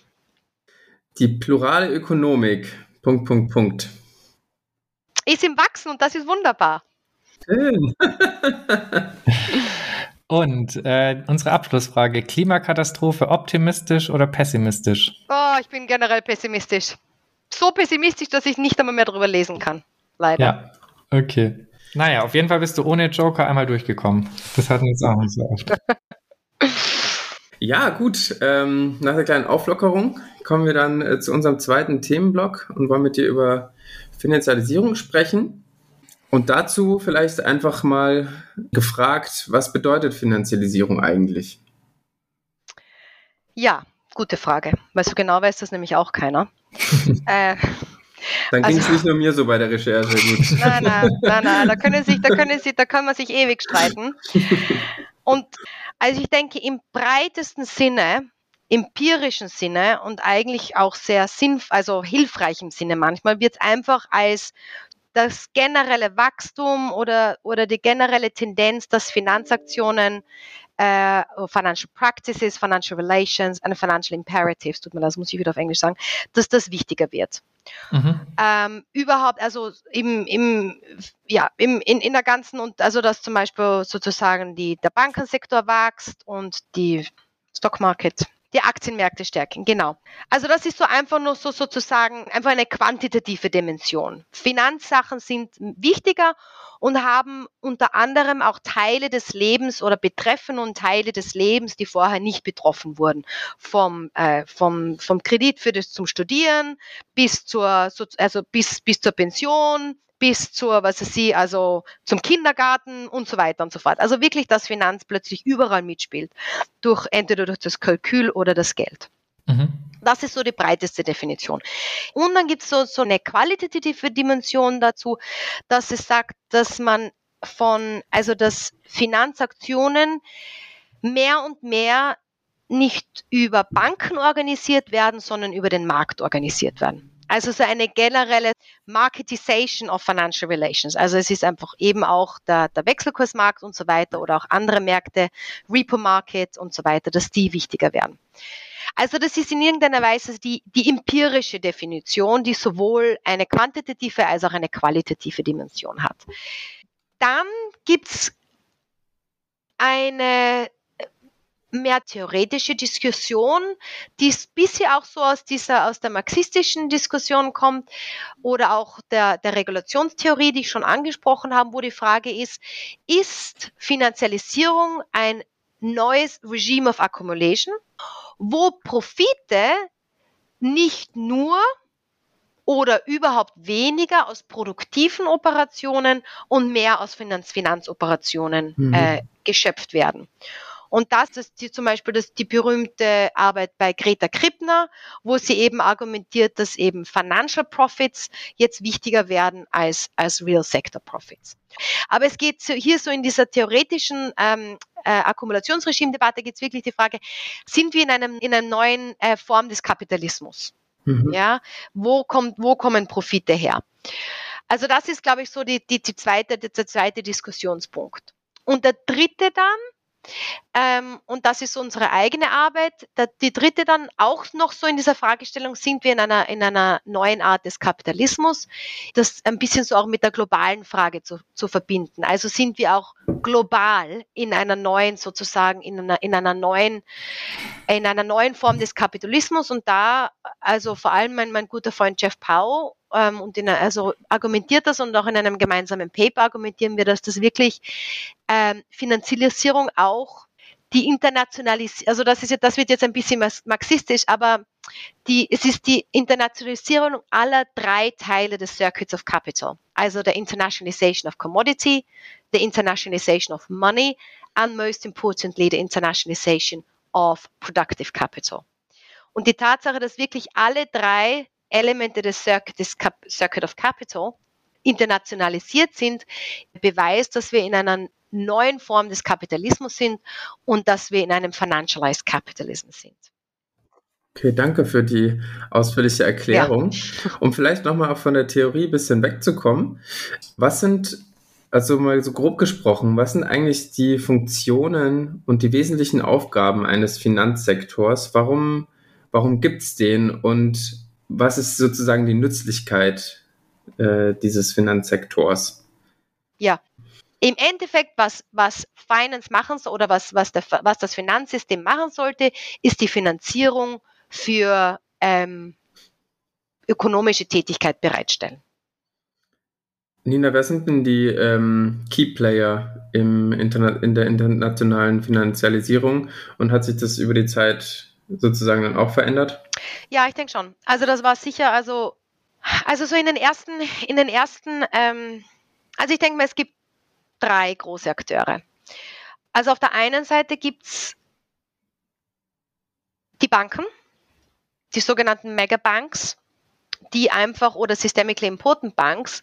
Die plurale Ökonomik. Punkt, Punkt, Punkt. Ist im Wachsen und das ist wunderbar. Schön. <laughs> und äh, unsere Abschlussfrage: Klimakatastrophe optimistisch oder pessimistisch? Oh, ich bin generell pessimistisch. So pessimistisch, dass ich nicht einmal mehr darüber lesen kann. Leider. Ja, okay. Naja, auf jeden Fall bist du ohne Joker einmal durchgekommen. Das hatten wir jetzt auch nicht so oft. Ja, gut. Ähm, nach der kleinen Auflockerung kommen wir dann äh, zu unserem zweiten Themenblock und wollen mit dir über Finanzialisierung sprechen. Und dazu vielleicht einfach mal gefragt, was bedeutet Finanzialisierung eigentlich? Ja, gute Frage, weil so genau weiß das nämlich auch keiner. <laughs> äh, dann ging es also, nicht nur mir so bei der Recherche. Gut. <laughs> Nein, nein, nein, nein, da können sich, da können sich, da kann man sich ewig streiten. <laughs> Und also ich denke, im breitesten Sinne, empirischen Sinne und eigentlich auch sehr sinnvoll, also hilfreichem Sinne manchmal, wird es einfach als das generelle Wachstum oder, oder die generelle Tendenz, dass Finanzaktionen äh, Financial Practices, Financial Relations and Financial Imperatives, tut mir das, muss ich wieder auf Englisch sagen, dass das wichtiger wird. Mhm. Ähm, überhaupt, also im, im, ja, im, in, in der ganzen, und also dass zum Beispiel sozusagen die, der Bankensektor wächst und die Stock Market die Aktienmärkte stärken, genau. Also das ist so einfach nur so sozusagen einfach eine quantitative Dimension. Finanzsachen sind wichtiger und haben unter anderem auch Teile des Lebens oder betreffen und Teile des Lebens, die vorher nicht betroffen wurden. Vom, äh, vom, vom Kredit für das zum Studieren bis zur, also bis, bis zur Pension, bis zur, was weiß ich, also zum Kindergarten und so weiter und so fort. Also wirklich, dass Finanz plötzlich überall mitspielt, durch entweder durch das Kalkül oder das Geld. Mhm. Das ist so die breiteste Definition. Und dann gibt es so, so eine qualitative Dimension dazu, dass es sagt, dass man von, also dass Finanzaktionen mehr und mehr nicht über Banken organisiert werden, sondern über den Markt organisiert werden. Also so eine generelle Marketization of Financial Relations. Also es ist einfach eben auch der, der Wechselkursmarkt und so weiter oder auch andere Märkte, Repo Market und so weiter, dass die wichtiger werden. Also das ist in irgendeiner Weise die, die empirische Definition, die sowohl eine quantitative als auch eine qualitative Dimension hat. Dann gibt's eine mehr theoretische Diskussion, die bisher auch so aus dieser, aus der marxistischen Diskussion kommt oder auch der, der Regulationstheorie, die ich schon angesprochen habe, wo die Frage ist, ist Finanzialisierung ein neues Regime of Accumulation, wo Profite nicht nur oder überhaupt weniger aus produktiven Operationen und mehr aus Finanz Finanzoperationen mhm. äh, geschöpft werden. Und das ist die, zum Beispiel das, die berühmte Arbeit bei Greta Krippner, wo sie eben argumentiert, dass eben Financial Profits jetzt wichtiger werden als, als Real Sector Profits. Aber es geht hier so in dieser theoretischen ähm, äh, Akkumulationsregime-Debatte geht es wirklich die Frage, sind wir in einem in einer neuen äh, Form des Kapitalismus? Mhm. Ja, wo kommt, wo kommen Profite her? Also das ist, glaube ich, so die, die, die zweite, der zweite Diskussionspunkt. Und der dritte dann ähm, und das ist unsere eigene Arbeit. Die dritte dann auch noch so in dieser Fragestellung, sind wir in einer, in einer neuen Art des Kapitalismus, das ein bisschen so auch mit der globalen Frage zu, zu verbinden. Also sind wir auch global in einer neuen, sozusagen in einer, in einer neuen, in einer neuen Form des Kapitalismus und da, also vor allem mein, mein guter Freund Jeff Powell ähm, und in, also argumentiert das und auch in einem gemeinsamen Paper argumentieren wir, dass das wirklich ähm, Finanzialisierung auch die Internationalisierung, also das ist das wird jetzt ein bisschen marxistisch, aber die, es ist die Internationalisierung aller drei Teile des Circuits of Capital. Also der Internationalization of Commodity, the Internationalization of Money and most importantly the Internationalization of Productive Capital. Und die Tatsache, dass wirklich alle drei Elemente des Circuit, des Circuit of Capital internationalisiert sind, beweist, dass wir in einer neuen Form des Kapitalismus sind und dass wir in einem Financialized Capitalism sind. Okay, danke für die ausführliche Erklärung. Ja. Um vielleicht nochmal von der Theorie ein bisschen wegzukommen. Was sind, also mal so grob gesprochen, was sind eigentlich die Funktionen und die wesentlichen Aufgaben eines Finanzsektors? Warum, warum gibt es den und was ist sozusagen die Nützlichkeit äh, dieses Finanzsektors? Ja, im Endeffekt, was, was Finance machen soll oder was, was, der, was das Finanzsystem machen sollte, ist die Finanzierung für ähm, ökonomische Tätigkeit bereitstellen. Nina, wer sind denn die ähm, Key-Player im Internet, in der internationalen Finanzialisierung und hat sich das über die Zeit sozusagen dann auch verändert? Ja, ich denke schon. Also das war sicher, also, also so in den ersten, in den ersten, ähm, also ich denke mal, es gibt drei große Akteure. Also auf der einen Seite gibt es die Banken, die sogenannten Megabanks, die einfach, oder Systemically Important Banks,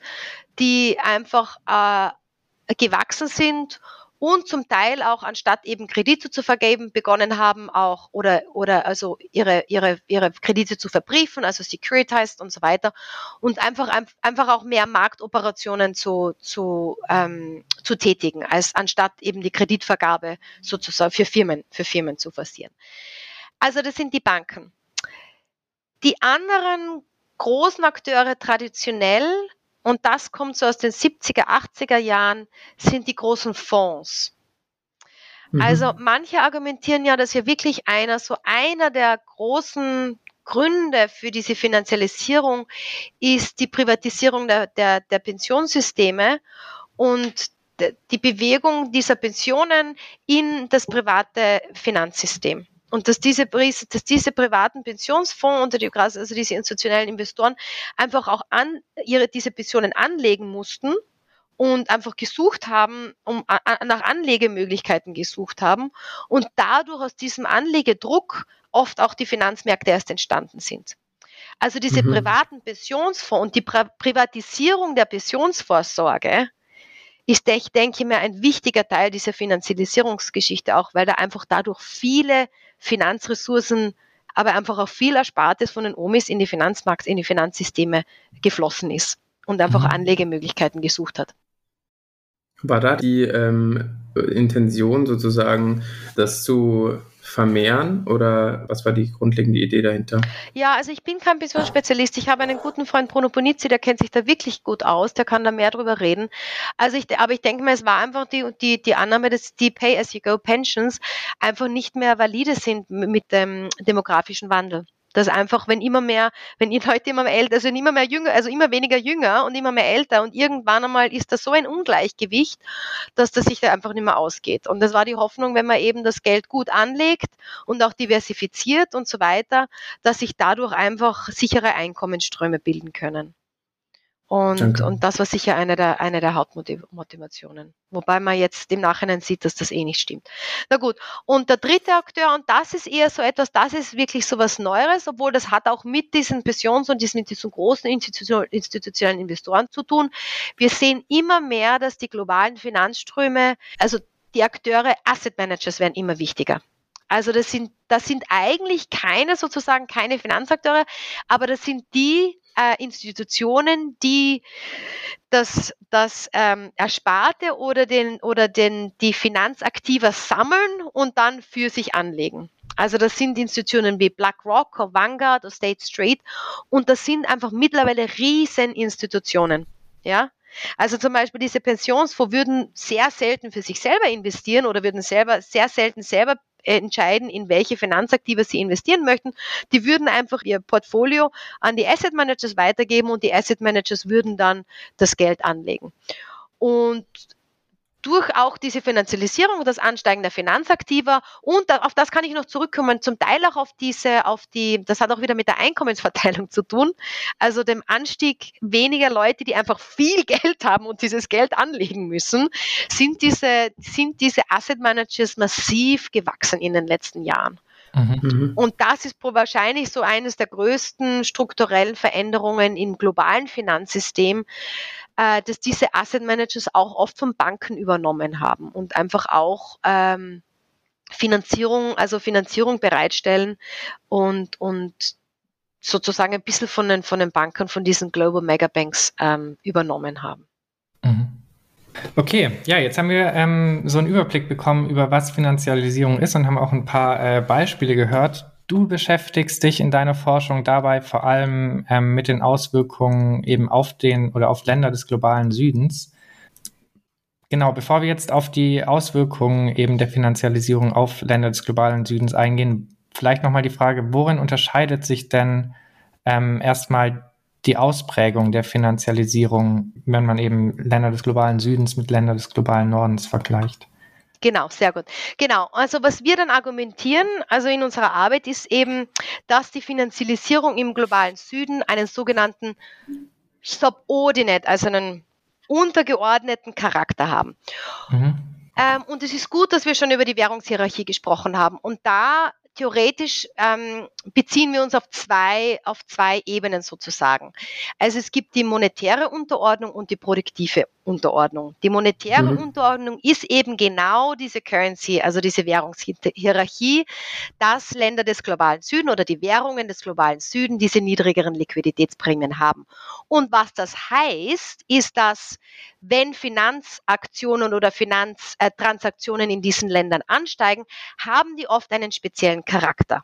die einfach äh, gewachsen sind und zum Teil auch anstatt eben Kredite zu vergeben, begonnen haben auch oder, oder also ihre, ihre, ihre Kredite zu verbriefen, also securitized und so weiter und einfach, einfach auch mehr Marktoperationen zu, zu, ähm, zu tätigen, als anstatt eben die Kreditvergabe sozusagen für Firmen, für Firmen zu forcieren. Also das sind die Banken. Die anderen großen Akteure traditionell und das kommt so aus den 70er, 80er Jahren, sind die großen Fonds. Mhm. Also manche argumentieren ja, dass ja wirklich einer, so einer der großen Gründe für diese Finanzialisierung ist die Privatisierung der, der, der Pensionssysteme und die Bewegung dieser Pensionen in das private Finanzsystem. Und dass diese, dass diese privaten Pensionsfonds und die, also diese institutionellen Investoren einfach auch an ihre, diese Pensionen anlegen mussten und einfach gesucht haben, um nach Anlegemöglichkeiten gesucht haben und dadurch aus diesem Anlegedruck oft auch die Finanzmärkte erst entstanden sind. Also diese mhm. privaten Pensionsfonds und die Privatisierung der Pensionsvorsorge ist, ich denke mir, ein wichtiger Teil dieser Finanzialisierungsgeschichte auch, weil da einfach dadurch viele Finanzressourcen, aber einfach auch viel Erspartes von den Omis in die Finanzmarkt, in die Finanzsysteme geflossen ist und einfach mhm. Anlegemöglichkeiten gesucht hat. War da die ähm, Intention sozusagen, das zu vermehren oder was war die grundlegende Idee dahinter? Ja, also ich bin kein Pensionsspezialist. Ich habe einen guten Freund Bruno Bonizzi, der kennt sich da wirklich gut aus, der kann da mehr drüber reden. Also ich, aber ich denke mal, es war einfach die, die, die Annahme, dass die Pay-as-you-go-Pensions einfach nicht mehr valide sind mit dem demografischen Wandel. Dass einfach, wenn immer mehr, wenn die Leute immer mehr älter, also immer mehr jünger, also immer weniger jünger und immer mehr älter und irgendwann einmal ist da so ein Ungleichgewicht, dass das sich da einfach nicht mehr ausgeht. Und das war die Hoffnung, wenn man eben das Geld gut anlegt und auch diversifiziert und so weiter, dass sich dadurch einfach sichere Einkommensströme bilden können. Und, und das war sicher eine der, eine der Hauptmotivationen. Wobei man jetzt im Nachhinein sieht, dass das eh nicht stimmt. Na gut. Und der dritte Akteur, und das ist eher so etwas, das ist wirklich so was Neues, obwohl das hat auch mit diesen Pensions- und diesen, mit diesen großen institutionellen Investoren zu tun. Wir sehen immer mehr, dass die globalen Finanzströme, also die Akteure, Asset Managers werden immer wichtiger. Also das sind, das sind eigentlich keine sozusagen keine Finanzakteure, aber das sind die äh, Institutionen, die das, das ähm, Ersparte oder, den, oder den, die Finanzaktiva sammeln und dann für sich anlegen. Also das sind Institutionen wie BlackRock, Vanguard oder State Street und das sind einfach mittlerweile Rieseninstitutionen. Ja, also zum Beispiel diese Pensionsfonds würden sehr selten für sich selber investieren oder würden selber sehr selten selber entscheiden, in welche Finanzaktive sie investieren möchten. Die würden einfach ihr Portfolio an die Asset Managers weitergeben und die Asset Managers würden dann das Geld anlegen. Und durch auch diese Finanzialisierung, das Ansteigen der Finanzaktiver und auf das kann ich noch zurückkommen, zum Teil auch auf diese, auf die, das hat auch wieder mit der Einkommensverteilung zu tun, also dem Anstieg weniger Leute, die einfach viel <laughs> Geld haben und dieses Geld anlegen müssen, sind diese, sind diese Asset Managers massiv gewachsen in den letzten Jahren. Mhm. mhm. Und das ist wahrscheinlich so eines der größten strukturellen Veränderungen im globalen Finanzsystem, äh, dass diese Asset Managers auch oft von Banken übernommen haben und einfach auch ähm, Finanzierung, also Finanzierung bereitstellen und, und sozusagen ein bisschen von den, von den Banken, von diesen Global Megabanks ähm, übernommen haben. Mhm. Okay, ja, jetzt haben wir ähm, so einen Überblick bekommen, über was Finanzialisierung ist und haben auch ein paar äh, Beispiele gehört. Du beschäftigst dich in deiner Forschung dabei vor allem ähm, mit den Auswirkungen eben auf den oder auf Länder des globalen Südens. Genau, bevor wir jetzt auf die Auswirkungen eben der Finanzialisierung auf Länder des globalen Südens eingehen, vielleicht nochmal die Frage, worin unterscheidet sich denn ähm, erstmal die Ausprägung der Finanzialisierung, wenn man eben Länder des globalen Südens mit Ländern des globalen Nordens vergleicht? Genau, sehr gut. Genau. Also was wir dann argumentieren, also in unserer Arbeit ist eben, dass die Finanzialisierung im globalen Süden einen sogenannten Subordinate, also einen untergeordneten Charakter haben. Mhm. Ähm, und es ist gut, dass wir schon über die Währungshierarchie gesprochen haben. Und da theoretisch ähm, beziehen wir uns auf zwei, auf zwei Ebenen sozusagen. Also es gibt die monetäre Unterordnung und die produktive Unterordnung. Die monetäre mhm. Unterordnung ist eben genau diese Currency, also diese Währungshierarchie, dass Länder des globalen Süden oder die Währungen des globalen Süden diese niedrigeren Liquiditätsprämien haben. Und was das heißt, ist, dass wenn Finanzaktionen oder Finanztransaktionen in diesen Ländern ansteigen, haben die oft einen speziellen Charakter.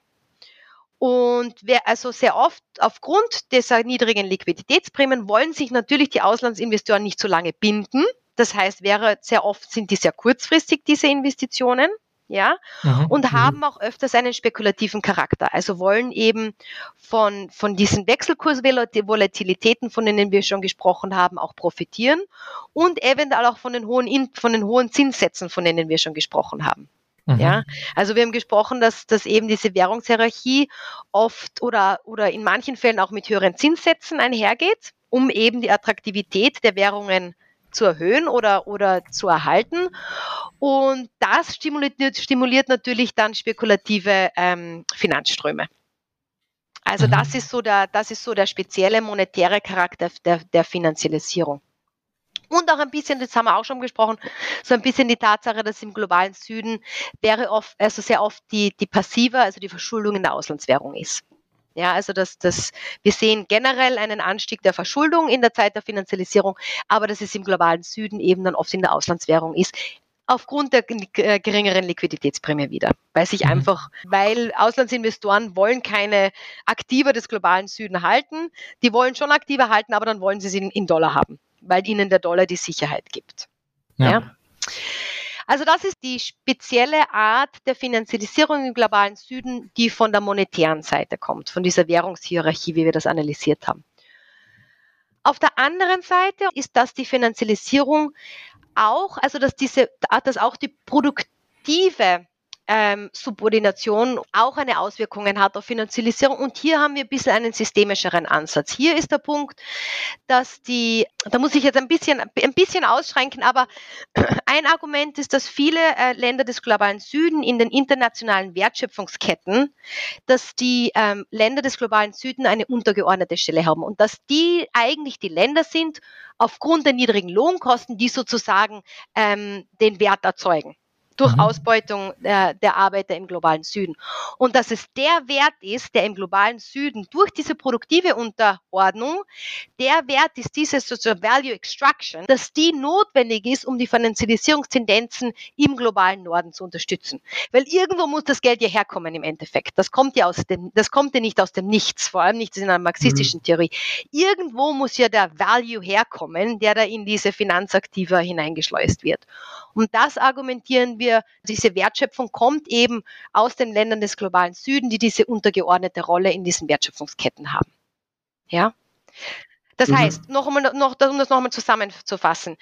Und wer also sehr oft aufgrund dieser niedrigen Liquiditätsprämien wollen sich natürlich die Auslandsinvestoren nicht so lange binden. Das heißt, wäre sehr oft sind die sehr kurzfristig, diese Investitionen ja, mhm. und mhm. haben auch öfters einen spekulativen Charakter. Also wollen eben von, von diesen Wechselkursvolatilitäten, von denen wir schon gesprochen haben, auch profitieren und eventuell auch von den hohen, von den hohen Zinssätzen, von denen wir schon gesprochen haben. Ja, also wir haben gesprochen, dass, dass eben diese Währungshierarchie oft oder, oder in manchen Fällen auch mit höheren Zinssätzen einhergeht, um eben die Attraktivität der Währungen zu erhöhen oder, oder zu erhalten. Und das stimuliert, stimuliert natürlich dann spekulative ähm, Finanzströme. Also mhm. das ist so der, das ist so der spezielle monetäre Charakter der, der Finanzialisierung. Und auch ein bisschen, das haben wir auch schon gesprochen, so ein bisschen die Tatsache, dass im globalen Süden wäre oft, also sehr oft die, die passive, also die Verschuldung in der Auslandswährung ist. Ja, also das, das, wir sehen generell einen Anstieg der Verschuldung in der Zeit der Finanzialisierung, aber dass es im globalen Süden eben dann oft in der Auslandswährung ist, aufgrund der äh, geringeren Liquiditätsprämie wieder, weil sich mhm. einfach, weil Auslandsinvestoren wollen keine Aktive des globalen Süden halten, die wollen schon Aktive halten, aber dann wollen sie sie in, in Dollar haben, weil ihnen der Dollar die Sicherheit gibt. ja? ja? Also das ist die spezielle Art der Finanzialisierung im globalen Süden, die von der monetären Seite kommt, von dieser Währungshierarchie, wie wir das analysiert haben. Auf der anderen Seite ist das die Finanzialisierung auch, also dass diese, dass auch die produktive ähm, Subordination auch eine Auswirkungen hat auf Finanzialisierung. Und hier haben wir ein bisschen einen systemischeren Ansatz. Hier ist der Punkt, dass die, da muss ich jetzt ein bisschen, ein bisschen ausschränken, aber <clears throat> ein Argument ist, dass viele äh, Länder des globalen Süden in den internationalen Wertschöpfungsketten, dass die ähm, Länder des globalen Süden eine untergeordnete Stelle haben und dass die eigentlich die Länder sind, aufgrund der niedrigen Lohnkosten, die sozusagen ähm, den Wert erzeugen durch mhm. Ausbeutung der, der, Arbeiter im globalen Süden. Und dass es der Wert ist, der im globalen Süden durch diese produktive Unterordnung, der Wert ist diese sozusagen Value Extraction, dass die notwendig ist, um die Finanzialisierungstendenzen im globalen Norden zu unterstützen. Weil irgendwo muss das Geld ja herkommen im Endeffekt. Das kommt ja aus dem, das kommt ja nicht aus dem Nichts, vor allem nicht in einer marxistischen mhm. Theorie. Irgendwo muss ja der Value herkommen, der da in diese Finanzaktiva hineingeschleust wird. Und das argumentieren wir, diese Wertschöpfung kommt eben aus den Ländern des globalen Süden, die diese untergeordnete Rolle in diesen Wertschöpfungsketten haben. Ja? Das mhm. heißt, noch einmal, noch, um das nochmal zusammenzufassen,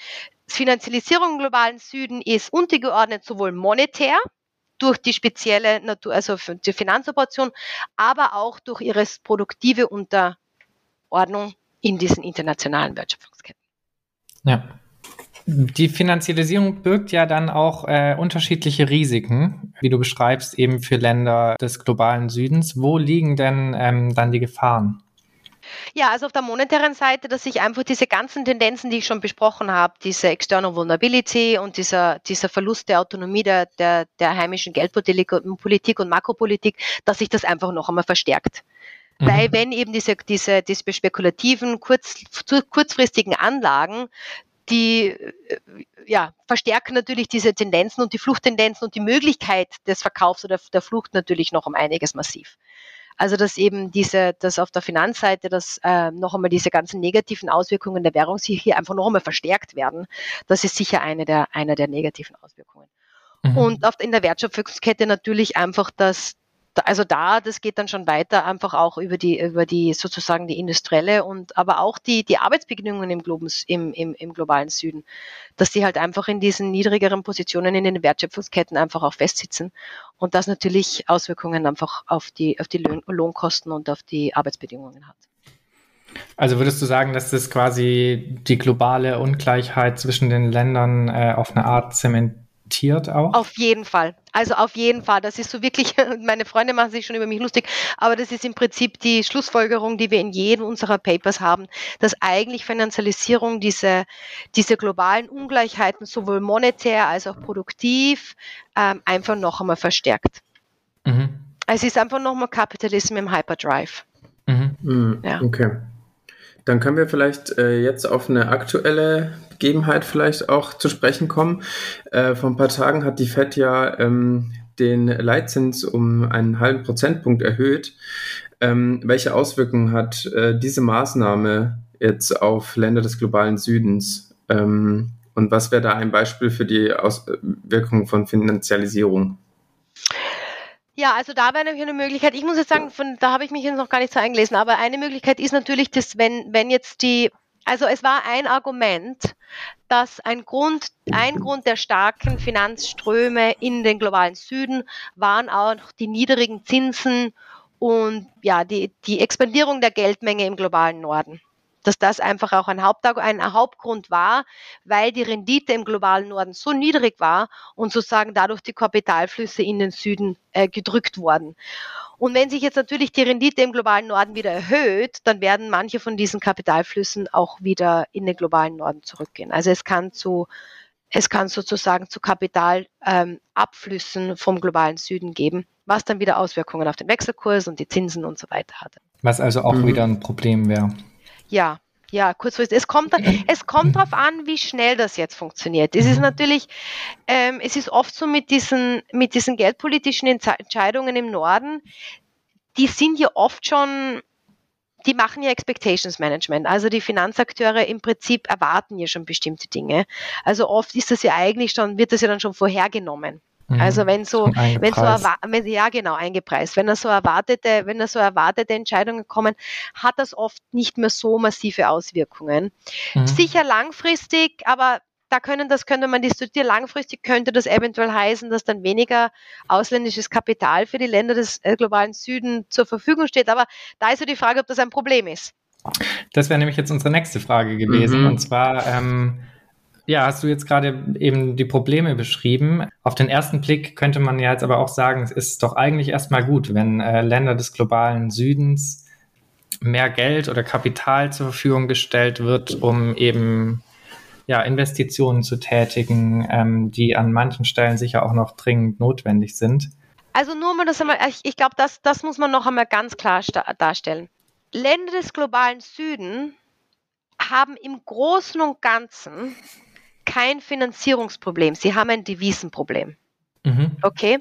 Finanzialisierung im globalen Süden ist untergeordnet sowohl monetär, durch die spezielle Natur, also die Finanzoperation, aber auch durch ihre produktive Unterordnung in diesen internationalen Wertschöpfungsketten. Ja. Die Finanzialisierung birgt ja dann auch äh, unterschiedliche Risiken, wie du beschreibst, eben für Länder des globalen Südens. Wo liegen denn ähm, dann die Gefahren? Ja, also auf der monetären Seite, dass sich einfach diese ganzen Tendenzen, die ich schon besprochen habe, diese External Vulnerability und dieser, dieser Verlust der Autonomie der, der, der heimischen Geldpolitik und Makropolitik, dass sich das einfach noch einmal verstärkt. Mhm. Weil wenn eben diese, diese, diese spekulativen, kurz, kurzfristigen Anlagen die äh, ja, verstärken natürlich diese Tendenzen und die Fluchttendenzen und die Möglichkeit des Verkaufs oder der Flucht natürlich noch um einiges massiv. Also dass eben diese, dass auf der Finanzseite, dass äh, noch einmal diese ganzen negativen Auswirkungen der Währung hier einfach noch einmal verstärkt werden, das ist sicher eine der, eine der negativen Auswirkungen. Mhm. Und auf, in der Wertschöpfungskette natürlich einfach, dass, also da, das geht dann schon weiter, einfach auch über die, über die sozusagen die industrielle und aber auch die, die Arbeitsbedingungen im, Globus, im, im, im globalen Süden, dass die halt einfach in diesen niedrigeren Positionen in den Wertschöpfungsketten einfach auch festsitzen und das natürlich Auswirkungen einfach auf die, auf die Lohnkosten und auf die Arbeitsbedingungen hat. Also würdest du sagen, dass das quasi die globale Ungleichheit zwischen den Ländern äh, auf eine Art zementiert? Auch? Auf jeden Fall. Also auf jeden Fall. Das ist so wirklich, <laughs> meine Freunde machen sich schon über mich lustig, aber das ist im Prinzip die Schlussfolgerung, die wir in jedem unserer Papers haben, dass eigentlich Finanzialisierung diese, diese globalen Ungleichheiten sowohl monetär als auch produktiv ähm, einfach noch einmal verstärkt. Mhm. Es ist einfach nochmal Kapitalismus im Hyperdrive. Mhm. Mhm. Ja. Okay. Dann können wir vielleicht äh, jetzt auf eine aktuelle Gegebenheit vielleicht auch zu sprechen kommen. Äh, vor ein paar Tagen hat die FED ja ähm, den Leitzins um einen halben Prozentpunkt erhöht. Ähm, welche Auswirkungen hat äh, diese Maßnahme jetzt auf Länder des globalen Südens? Ähm, und was wäre da ein Beispiel für die Auswirkungen von Finanzialisierung? Ja, also da wäre eine Möglichkeit. Ich muss jetzt sagen, von, da habe ich mich jetzt noch gar nicht so eingelesen, aber eine Möglichkeit ist natürlich, dass wenn, wenn jetzt die also es war ein Argument, dass ein Grund, ein Grund der starken Finanzströme in den globalen Süden waren auch die niedrigen Zinsen und ja, die, die Expandierung der Geldmenge im globalen Norden dass das einfach auch ein, Haupt, ein Hauptgrund war, weil die Rendite im globalen Norden so niedrig war und sozusagen dadurch die Kapitalflüsse in den Süden äh, gedrückt wurden. Und wenn sich jetzt natürlich die Rendite im globalen Norden wieder erhöht, dann werden manche von diesen Kapitalflüssen auch wieder in den globalen Norden zurückgehen. Also es kann zu es kann sozusagen zu Kapitalabflüssen ähm, vom globalen Süden geben, was dann wieder Auswirkungen auf den Wechselkurs und die Zinsen und so weiter hat. Was also auch mhm. wieder ein Problem wäre. Ja, ja, kurzfristig. Es kommt, es kommt darauf an, wie schnell das jetzt funktioniert. Es ist mhm. natürlich, ähm, es ist oft so mit diesen, mit diesen geldpolitischen Entscheidungen im Norden, die sind ja oft schon, die machen ja Expectations Management. Also die Finanzakteure im Prinzip erwarten ja schon bestimmte Dinge. Also oft ist das ja eigentlich schon, wird das ja dann schon vorhergenommen. Mhm. Also wenn so, wenn so wenn, ja genau eingepreist, wenn er so erwartete, wenn er so erwartete Entscheidungen kommen, hat das oft nicht mehr so massive Auswirkungen. Mhm. Sicher langfristig, aber da können das könnte man diskutieren. Langfristig könnte das eventuell heißen, dass dann weniger ausländisches Kapital für die Länder des äh, globalen Süden zur Verfügung steht. Aber da ist so die Frage, ob das ein Problem ist. Das wäre nämlich jetzt unsere nächste Frage gewesen. Mhm. Und zwar, ähm, ja, hast du jetzt gerade eben die Probleme beschrieben. Auf den ersten Blick könnte man ja jetzt aber auch sagen, es ist doch eigentlich erstmal gut, wenn äh, Länder des globalen Südens mehr Geld oder Kapital zur Verfügung gestellt wird, um eben ja, Investitionen zu tätigen, ähm, die an manchen Stellen sicher auch noch dringend notwendig sind. Also nur mal das einmal, ich, ich glaube, das, das muss man noch einmal ganz klar darstellen. Länder des globalen Süden haben im Großen und Ganzen kein Finanzierungsproblem, sie haben ein Devisenproblem. Mhm. Okay,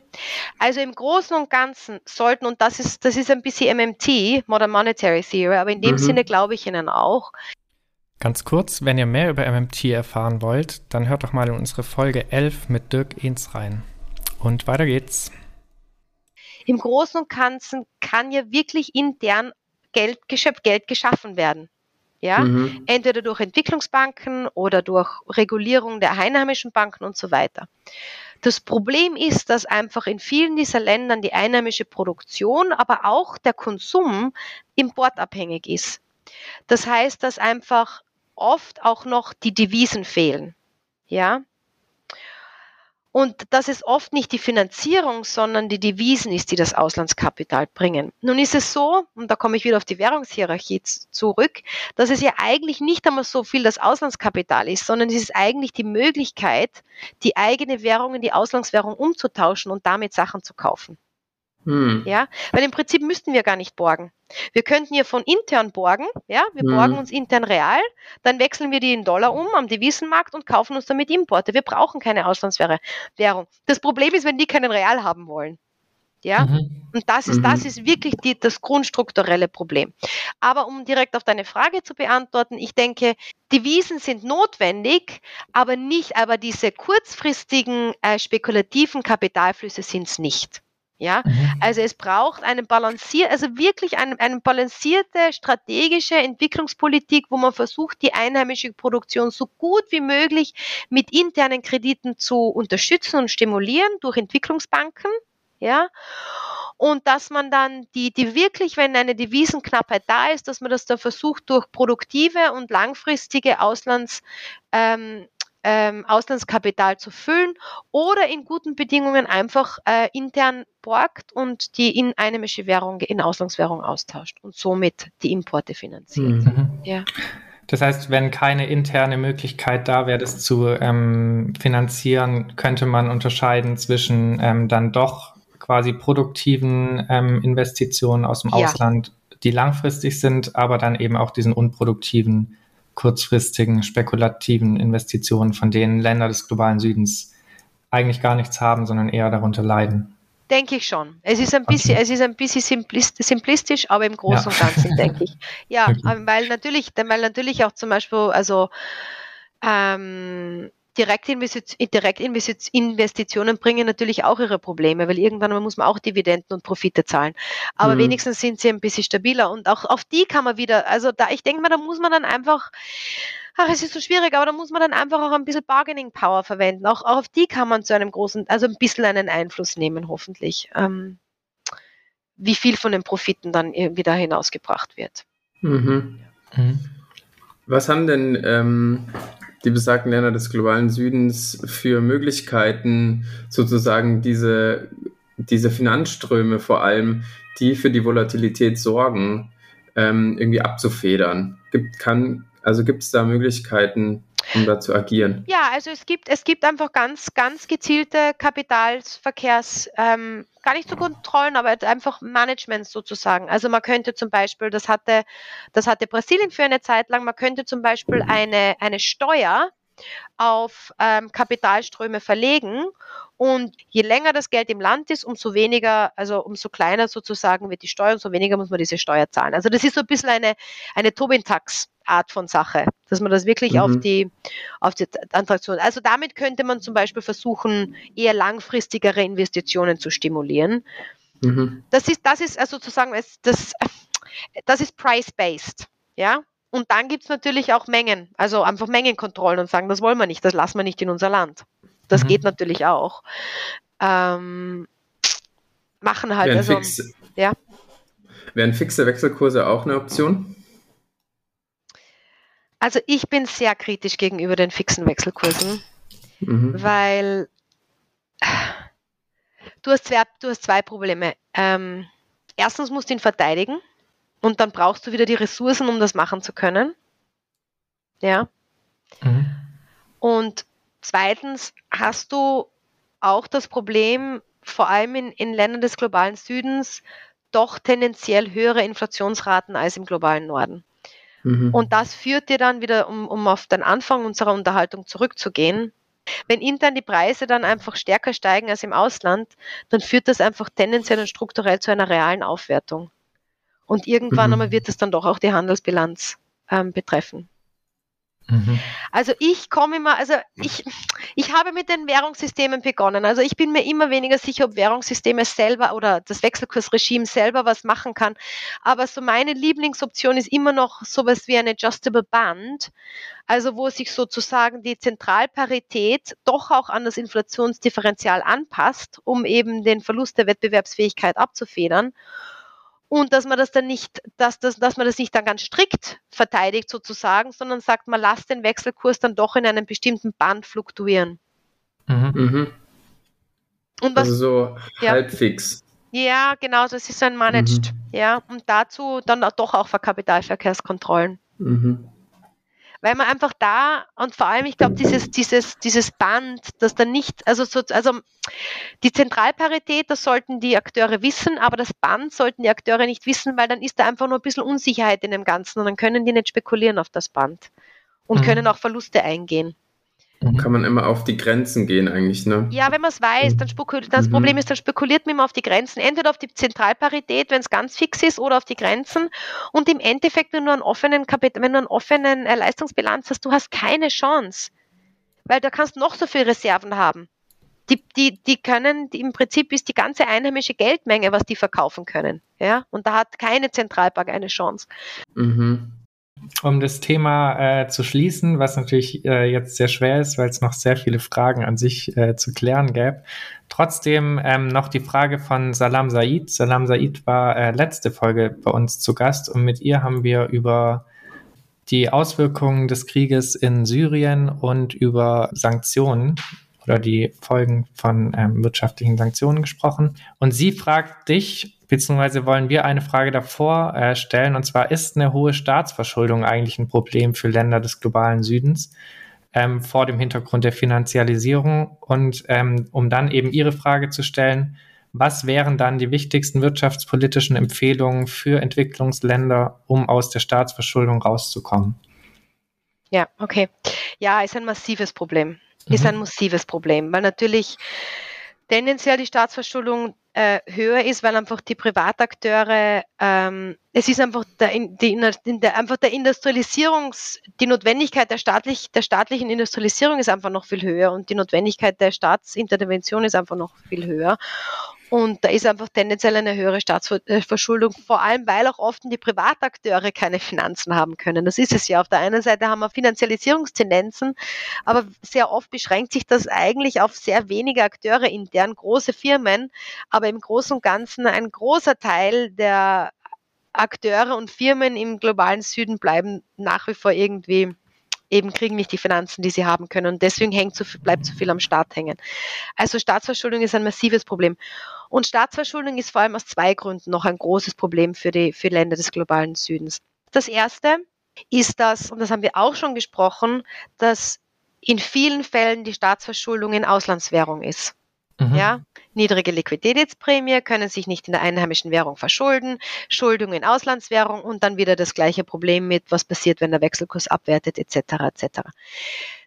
also im Großen und Ganzen sollten, und das ist, das ist ein bisschen MMT, Modern Monetary Theory, aber in dem mhm. Sinne glaube ich Ihnen auch. Ganz kurz, wenn ihr mehr über MMT erfahren wollt, dann hört doch mal in unsere Folge 11 mit Dirk Ehns rein. Und weiter geht's. Im Großen und Ganzen kann ja wirklich intern Geld, Geld geschaffen werden. Ja, mhm. entweder durch Entwicklungsbanken oder durch Regulierung der einheimischen Banken und so weiter. Das Problem ist, dass einfach in vielen dieser Ländern die einheimische Produktion, aber auch der Konsum importabhängig ist. Das heißt, dass einfach oft auch noch die Devisen fehlen. Ja, und dass es oft nicht die Finanzierung, sondern die Devisen ist, die das Auslandskapital bringen. Nun ist es so, und da komme ich wieder auf die Währungshierarchie zurück, dass es ja eigentlich nicht einmal so viel das Auslandskapital ist, sondern es ist eigentlich die Möglichkeit, die eigene Währung in die Auslandswährung umzutauschen und damit Sachen zu kaufen. Hm. Ja, weil im Prinzip müssten wir gar nicht borgen. Wir könnten ja von intern borgen, ja, wir hm. borgen uns intern real, dann wechseln wir die in Dollar um am Devisenmarkt und kaufen uns damit Importe. Wir brauchen keine Auslandswährung. Das Problem ist, wenn die keinen Real haben wollen. Ja, mhm. und das ist, mhm. das ist wirklich die, das grundstrukturelle Problem. Aber um direkt auf deine Frage zu beantworten, ich denke, Devisen sind notwendig, aber nicht, aber diese kurzfristigen äh, spekulativen Kapitalflüsse sind es nicht. Ja, mhm. also es braucht einen balancier, also wirklich eine, eine balancierte strategische Entwicklungspolitik, wo man versucht, die einheimische Produktion so gut wie möglich mit internen Krediten zu unterstützen und stimulieren durch Entwicklungsbanken. Ja, und dass man dann die, die wirklich, wenn eine Devisenknappheit da ist, dass man das dann versucht, durch produktive und langfristige Auslands, ähm, ähm, Auslandskapital zu füllen oder in guten Bedingungen einfach äh, intern borgt und die in einheimische Währung, in Auslandswährung austauscht und somit die Importe finanziert. Mhm. Ja. Das heißt, wenn keine interne Möglichkeit da wäre, das zu ähm, finanzieren, könnte man unterscheiden zwischen ähm, dann doch quasi produktiven ähm, Investitionen aus dem ja. Ausland, die langfristig sind, aber dann eben auch diesen unproduktiven kurzfristigen, spekulativen Investitionen, von denen Länder des globalen Südens eigentlich gar nichts haben, sondern eher darunter leiden. Denke ich schon. Es ist ein bisschen, okay. es ist ein bisschen simplistisch, aber im Großen ja. und Ganzen denke ich. <laughs> Ja, okay. weil natürlich, weil natürlich auch zum Beispiel, also ähm, Direktinvestitionen bringen natürlich auch ihre Probleme, weil irgendwann muss man auch Dividenden und Profite zahlen. Aber mhm. wenigstens sind sie ein bisschen stabiler und auch auf die kann man wieder, also da, ich denke mal, da muss man dann einfach, ach, es ist so schwierig, aber da muss man dann einfach auch ein bisschen Bargaining Power verwenden. Auch, auch auf die kann man zu einem großen, also ein bisschen einen Einfluss nehmen, hoffentlich. Ähm, wie viel von den Profiten dann irgendwie da hinausgebracht wird. Mhm. Mhm. Was haben denn ähm, die besagten Länder des globalen Südens für Möglichkeiten, sozusagen diese, diese Finanzströme vor allem, die für die Volatilität sorgen, ähm, irgendwie abzufedern? Gibt, kann, also gibt es da Möglichkeiten, um da zu agieren? Ja, also es gibt, es gibt einfach ganz, ganz gezielte Kapitalverkehrs, ähm, gar nicht so Kontrollen, aber einfach Management sozusagen. Also man könnte zum Beispiel, das hatte, das hatte Brasilien für eine Zeit lang, man könnte zum Beispiel eine, eine Steuer auf ähm, Kapitalströme verlegen. Und je länger das Geld im Land ist, umso weniger, also umso kleiner sozusagen wird die Steuer, umso weniger muss man diese Steuer zahlen. Also das ist so ein bisschen eine, eine Tobin-Tax. Art von Sache, dass man das wirklich mhm. auf die auf die Transaktion. Also damit könnte man zum Beispiel versuchen, eher langfristigere Investitionen zu stimulieren. Mhm. Das ist das ist also sozusagen das das ist price-based, ja. Und dann gibt es natürlich auch Mengen, also einfach Mengenkontrollen und sagen, das wollen wir nicht, das lassen wir nicht in unser Land. Das mhm. geht natürlich auch. Ähm, machen halt, wären also, fix, ja. Wären fixe Wechselkurse auch eine Option? Also ich bin sehr kritisch gegenüber den fixen Wechselkursen, mhm. weil du hast zwei, du hast zwei Probleme. Ähm, erstens musst du ihn verteidigen. Und dann brauchst du wieder die Ressourcen, um das machen zu können. Ja. Mhm. Und zweitens hast du auch das Problem, vor allem in, in Ländern des globalen Südens, doch tendenziell höhere Inflationsraten als im globalen Norden. Mhm. Und das führt dir dann wieder, um, um auf den Anfang unserer Unterhaltung zurückzugehen, wenn intern die Preise dann einfach stärker steigen als im Ausland, dann führt das einfach tendenziell und strukturell zu einer realen Aufwertung. Und irgendwann mhm. einmal wird es dann doch auch die Handelsbilanz ähm, betreffen. Mhm. Also ich komme immer, also ich, ich habe mit den Währungssystemen begonnen. Also ich bin mir immer weniger sicher, ob Währungssysteme selber oder das Wechselkursregime selber was machen kann. Aber so meine Lieblingsoption ist immer noch sowas wie ein Adjustable Band. Also wo sich sozusagen die Zentralparität doch auch an das Inflationsdifferenzial anpasst, um eben den Verlust der Wettbewerbsfähigkeit abzufedern und dass man das dann nicht, dass, dass, dass man das nicht dann ganz strikt verteidigt sozusagen, sondern sagt, man lasst den Wechselkurs dann doch in einem bestimmten Band fluktuieren. Mhm. mhm. Und was, also so ja. halbfix. Ja, genau, das ist ein Managed. Mhm. Ja, und dazu dann doch auch für Kapitalverkehrskontrollen. Mhm weil man einfach da und vor allem, ich glaube, dieses, dieses, dieses Band, das dann nicht, also so, also die Zentralparität, das sollten die Akteure wissen, aber das Band sollten die Akteure nicht wissen, weil dann ist da einfach nur ein bisschen Unsicherheit in dem Ganzen und dann können die nicht spekulieren auf das Band und mhm. können auch Verluste eingehen. Mhm. Kann man immer auf die Grenzen gehen eigentlich, ne? Ja, wenn man es weiß, dann spekuliert, das mhm. Problem ist, dann spekuliert man immer auf die Grenzen, entweder auf die Zentralparität, wenn es ganz fix ist, oder auf die Grenzen. Und im Endeffekt, wenn du einen offenen Kapital, wenn du einen offenen äh, Leistungsbilanz hast, du hast keine Chance. Weil da kannst noch so viele Reserven haben. die, die, die können, die, im Prinzip ist die ganze einheimische Geldmenge, was die verkaufen können. Ja, und da hat keine Zentralbank eine Chance. Mhm. Um das Thema äh, zu schließen, was natürlich äh, jetzt sehr schwer ist, weil es noch sehr viele Fragen an sich äh, zu klären gäbe. Trotzdem ähm, noch die Frage von Salam Said. Salam Said war äh, letzte Folge bei uns zu Gast und mit ihr haben wir über die Auswirkungen des Krieges in Syrien und über Sanktionen oder die Folgen von ähm, wirtschaftlichen Sanktionen gesprochen. Und sie fragt dich, beziehungsweise wollen wir eine Frage davor äh, stellen, und zwar ist eine hohe Staatsverschuldung eigentlich ein Problem für Länder des globalen Südens ähm, vor dem Hintergrund der Finanzialisierung? Und ähm, um dann eben Ihre Frage zu stellen, was wären dann die wichtigsten wirtschaftspolitischen Empfehlungen für Entwicklungsländer, um aus der Staatsverschuldung rauszukommen? Ja, okay. Ja, ist ein massives Problem ist ein mhm. massives Problem, weil natürlich tendenziell die Staatsverschuldung äh, höher ist, weil einfach die Privatakteure, ähm, es ist einfach der, die, der, einfach der Industrialisierungs, die Notwendigkeit der, staatlich, der staatlichen Industrialisierung ist einfach noch viel höher und die Notwendigkeit der Staatsintervention ist einfach noch viel höher. Und da ist einfach tendenziell eine höhere Staatsverschuldung, vor allem weil auch oft die Privatakteure keine Finanzen haben können. Das ist es ja. Auf der einen Seite haben wir Finanzialisierungstendenzen, aber sehr oft beschränkt sich das eigentlich auf sehr wenige Akteure intern, große Firmen. Aber im Großen und Ganzen ein großer Teil der Akteure und Firmen im globalen Süden bleiben nach wie vor irgendwie eben kriegen nicht die Finanzen, die sie haben können. Und deswegen hängt so viel, bleibt so viel am Staat hängen. Also Staatsverschuldung ist ein massives Problem. Und Staatsverschuldung ist vor allem aus zwei Gründen noch ein großes Problem für die für Länder des globalen Südens. Das erste ist das, und das haben wir auch schon gesprochen, dass in vielen Fällen die Staatsverschuldung in Auslandswährung ist. Mhm. Ja, niedrige Liquiditätsprämie, können sich nicht in der einheimischen Währung verschulden, Schuldung in Auslandswährung und dann wieder das gleiche Problem mit, was passiert, wenn der Wechselkurs abwertet, etc. etc.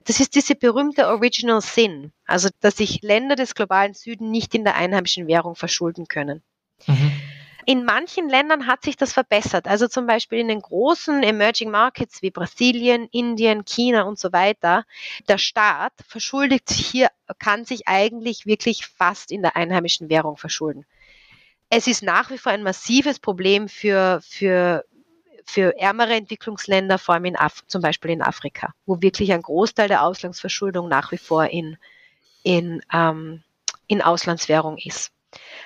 Das ist diese berühmte Original Sin, also dass sich Länder des globalen Süden nicht in der einheimischen Währung verschulden können. Mhm. In manchen Ländern hat sich das verbessert. Also zum Beispiel in den großen Emerging Markets wie Brasilien, Indien, China und so weiter. Der Staat verschuldet sich hier, kann sich eigentlich wirklich fast in der einheimischen Währung verschulden. Es ist nach wie vor ein massives Problem für, für, für ärmere Entwicklungsländer, vor allem in Af zum Beispiel in Afrika, wo wirklich ein Großteil der Auslandsverschuldung nach wie vor in, in, ähm, in Auslandswährung ist.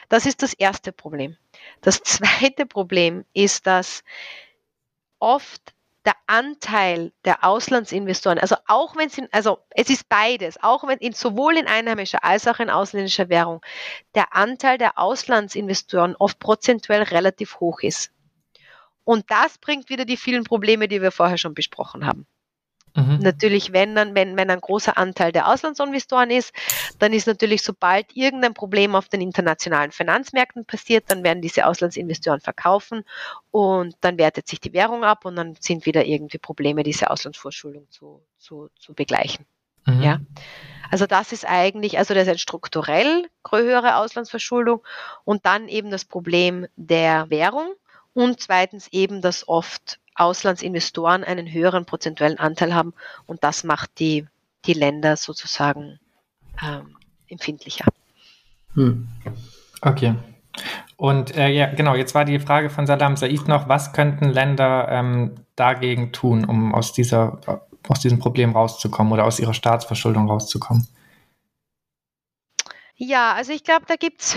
Das ist das erste Problem. Das zweite Problem ist, dass oft der Anteil der Auslandsinvestoren, also auch wenn es, also es ist beides, auch wenn in, sowohl in einheimischer als auch in ausländischer Währung, der Anteil der Auslandsinvestoren oft prozentuell relativ hoch ist. Und das bringt wieder die vielen Probleme, die wir vorher schon besprochen haben. Mhm. Natürlich, wenn, dann, wenn, wenn ein großer Anteil der Auslandsinvestoren ist, dann ist natürlich, sobald irgendein Problem auf den internationalen Finanzmärkten passiert, dann werden diese Auslandsinvestoren verkaufen und dann wertet sich die Währung ab und dann sind wieder irgendwie Probleme, diese Auslandsvorschuldung zu, zu, zu begleichen. Mhm. Ja. Also das ist eigentlich, also das ist eine strukturell höhere Auslandsverschuldung und dann eben das Problem der Währung und zweitens eben, dass oft Auslandsinvestoren einen höheren prozentuellen Anteil haben und das macht die, die Länder sozusagen ähm, empfindlicher. Hm. Okay. Und äh, ja, genau, jetzt war die Frage von Saddam Said noch, was könnten Länder ähm, dagegen tun, um aus, dieser, aus diesem Problem rauszukommen oder aus ihrer Staatsverschuldung rauszukommen? Ja, also ich glaube, da gibt es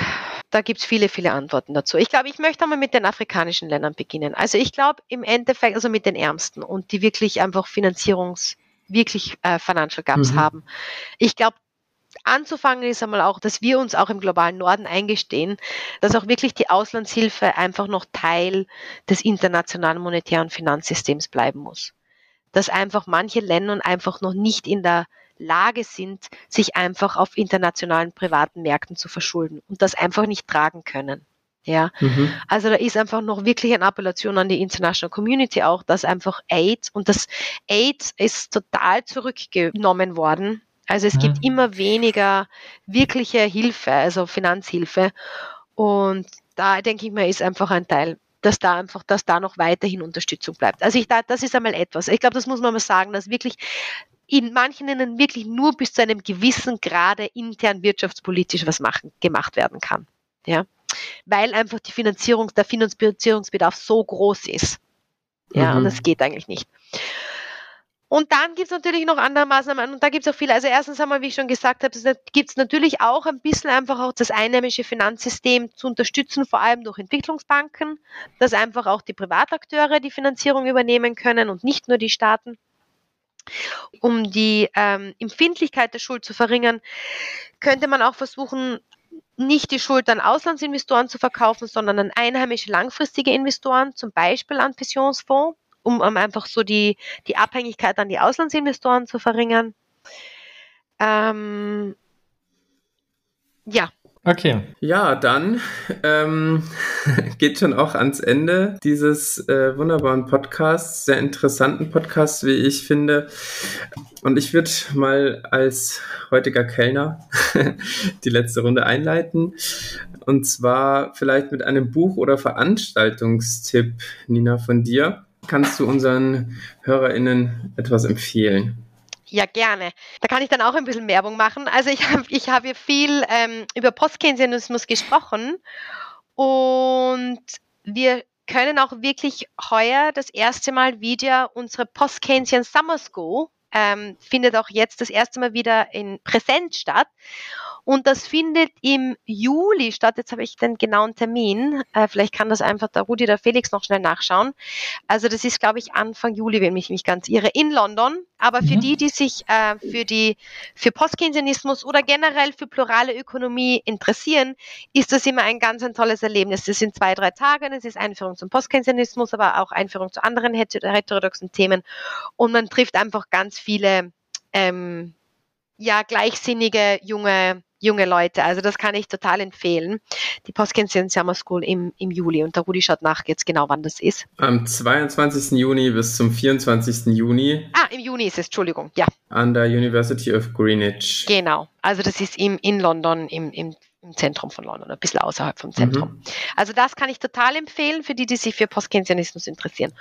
da gibt's viele, viele Antworten dazu. Ich glaube, ich möchte einmal mit den afrikanischen Ländern beginnen. Also ich glaube im Endeffekt, also mit den Ärmsten und die wirklich einfach Finanzierungs, wirklich äh, Financial Gaps mhm. haben. Ich glaube, anzufangen ist einmal auch, dass wir uns auch im globalen Norden eingestehen, dass auch wirklich die Auslandshilfe einfach noch Teil des internationalen monetären Finanzsystems bleiben muss. Dass einfach manche Länder einfach noch nicht in der Lage sind, sich einfach auf internationalen privaten Märkten zu verschulden und das einfach nicht tragen können. Ja, mhm. also da ist einfach noch wirklich eine Appellation an die International Community auch, dass einfach Aid und das Aid ist total zurückgenommen worden. Also es mhm. gibt immer weniger wirkliche Hilfe, also Finanzhilfe. Und da denke ich mir, ist einfach ein Teil dass da einfach, dass da noch weiterhin Unterstützung bleibt. Also ich da, das ist einmal etwas. Ich glaube, das muss man mal sagen, dass wirklich in manchen Ländern wirklich nur bis zu einem gewissen Grade intern wirtschaftspolitisch was machen, gemacht werden kann. Ja? Weil einfach die Finanzierung, der Finanzierungsbedarf so groß ist. Ja, mhm. und das geht eigentlich nicht. Und dann gibt es natürlich noch andere Maßnahmen und da gibt es auch viele. Also erstens einmal, wie ich schon gesagt habe, gibt es natürlich auch ein bisschen einfach auch das einheimische Finanzsystem zu unterstützen, vor allem durch Entwicklungsbanken, dass einfach auch die Privatakteure die Finanzierung übernehmen können und nicht nur die Staaten. Um die ähm, Empfindlichkeit der Schuld zu verringern, könnte man auch versuchen, nicht die Schuld an Auslandsinvestoren zu verkaufen, sondern an einheimische langfristige Investoren, zum Beispiel an Pensionsfonds um, um einfach so die, die Abhängigkeit an die Auslandsinvestoren zu verringern. Ähm, ja. Okay. Ja, dann ähm, <laughs> geht schon auch ans Ende dieses äh, wunderbaren Podcasts, sehr interessanten Podcasts, wie ich finde. Und ich würde mal als heutiger Kellner <laughs> die letzte Runde einleiten. Und zwar vielleicht mit einem Buch- oder Veranstaltungstipp, Nina, von dir kannst du unseren HörerInnen etwas empfehlen? Ja, gerne. Da kann ich dann auch ein bisschen Werbung machen. Also ich <laughs> habe ich hab hier viel ähm, über Postkeynesianismus gesprochen und wir können auch wirklich heuer das erste Mal wieder unsere Post-Keynesian Summer School ähm, findet auch jetzt das erste Mal wieder in Präsenz statt. Und das findet im Juli statt. Jetzt habe ich den genauen Termin. Äh, vielleicht kann das einfach der Rudi oder Felix noch schnell nachschauen. Also das ist, glaube ich, Anfang Juli, wenn ich mich ganz irre, in London. Aber für mhm. die, die sich äh, für die für Postkeynesianismus oder generell für plurale Ökonomie interessieren, ist das immer ein ganz ein tolles Erlebnis. Das sind zwei, drei Tage. Es ist Einführung zum Postkeynesianismus, aber auch Einführung zu anderen heterodoxen Themen. Und man trifft einfach ganz viele ähm, ja, gleichsinnige junge junge Leute. Also das kann ich total empfehlen. Die Postkension Summer School im, im Juli. Und der Rudi schaut nach jetzt genau, wann das ist. Am 22. Juni bis zum 24. Juni. Ah, im Juni ist es, Entschuldigung, ja. An der University of Greenwich. Genau. Also das ist im, in London, im, im, im Zentrum von London, ein bisschen außerhalb vom Zentrum. Mhm. Also das kann ich total empfehlen für die, die sich für Postkensianismus interessieren.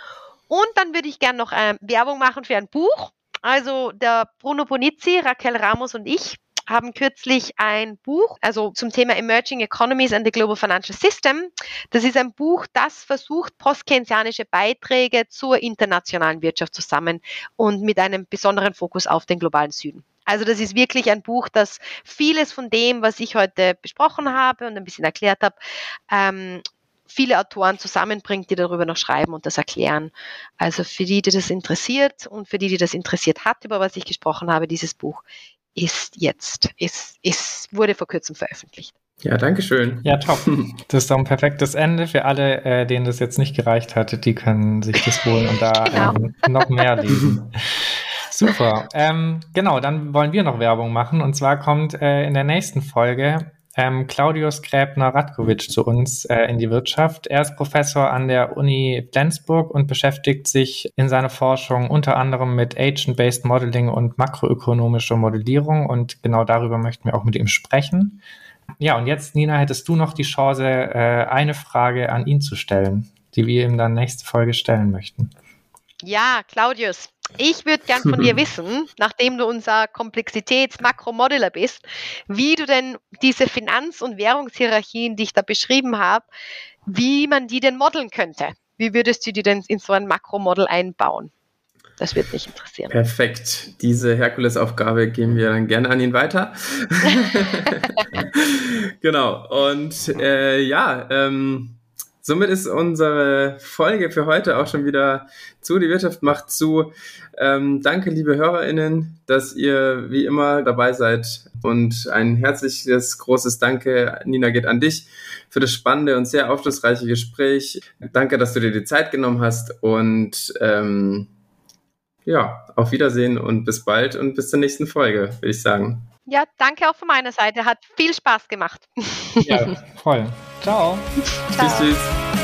Und dann würde ich gerne noch äh, Werbung machen für ein Buch. Also der Bruno Bonizzi, Raquel Ramos und ich haben kürzlich ein Buch, also zum Thema Emerging Economies and the Global Financial System. Das ist ein Buch, das versucht, postkeynesianische Beiträge zur internationalen Wirtschaft zusammen und mit einem besonderen Fokus auf den globalen Süden. Also das ist wirklich ein Buch, das vieles von dem, was ich heute besprochen habe und ein bisschen erklärt habe, ähm, viele Autoren zusammenbringt, die darüber noch schreiben und das erklären. Also für die, die das interessiert und für die, die das interessiert hat, über was ich gesprochen habe, dieses Buch ist jetzt, ist, ist, wurde vor kurzem veröffentlicht. Ja, danke schön. Ja, top. <laughs> Das ist doch ein perfektes Ende für alle, äh, denen das jetzt nicht gereicht hat. Die können sich das holen und da <laughs> genau. ähm, noch mehr lesen. <laughs> Super. Ähm, genau, dann wollen wir noch Werbung machen. Und zwar kommt äh, in der nächsten Folge ähm, Claudius Gräbner-Radkovic zu uns äh, in die Wirtschaft. Er ist Professor an der Uni Flensburg und beschäftigt sich in seiner Forschung unter anderem mit Agent-Based Modeling und makroökonomischer Modellierung und genau darüber möchten wir auch mit ihm sprechen. Ja, und jetzt, Nina, hättest du noch die Chance, äh, eine Frage an ihn zu stellen, die wir ihm dann nächste Folge stellen möchten. Ja, Claudius, ich würde gern von dir <laughs> wissen, nachdem du unser Komplexitäts-Makromodeller bist, wie du denn diese Finanz- und Währungshierarchien, die ich da beschrieben habe, wie man die denn modeln könnte. Wie würdest du die denn in so ein Makromodell einbauen? Das wird mich interessieren. Perfekt. Diese Herkulesaufgabe geben wir dann gerne an ihn weiter. <laughs> <laughs> genau. Und äh, ja, ähm, Somit ist unsere Folge für heute auch schon wieder zu. Die Wirtschaft macht zu. Ähm, danke, liebe HörerInnen, dass ihr wie immer dabei seid. Und ein herzliches, großes Danke, Nina, geht an dich für das spannende und sehr aufschlussreiche Gespräch. Danke, dass du dir die Zeit genommen hast. Und ähm, ja, auf Wiedersehen und bis bald und bis zur nächsten Folge, würde ich sagen. Ja, danke auch von meiner Seite. Hat viel Spaß gemacht. Ja, <laughs> voll. Ciao. Ciao. Tschüss, tschüss.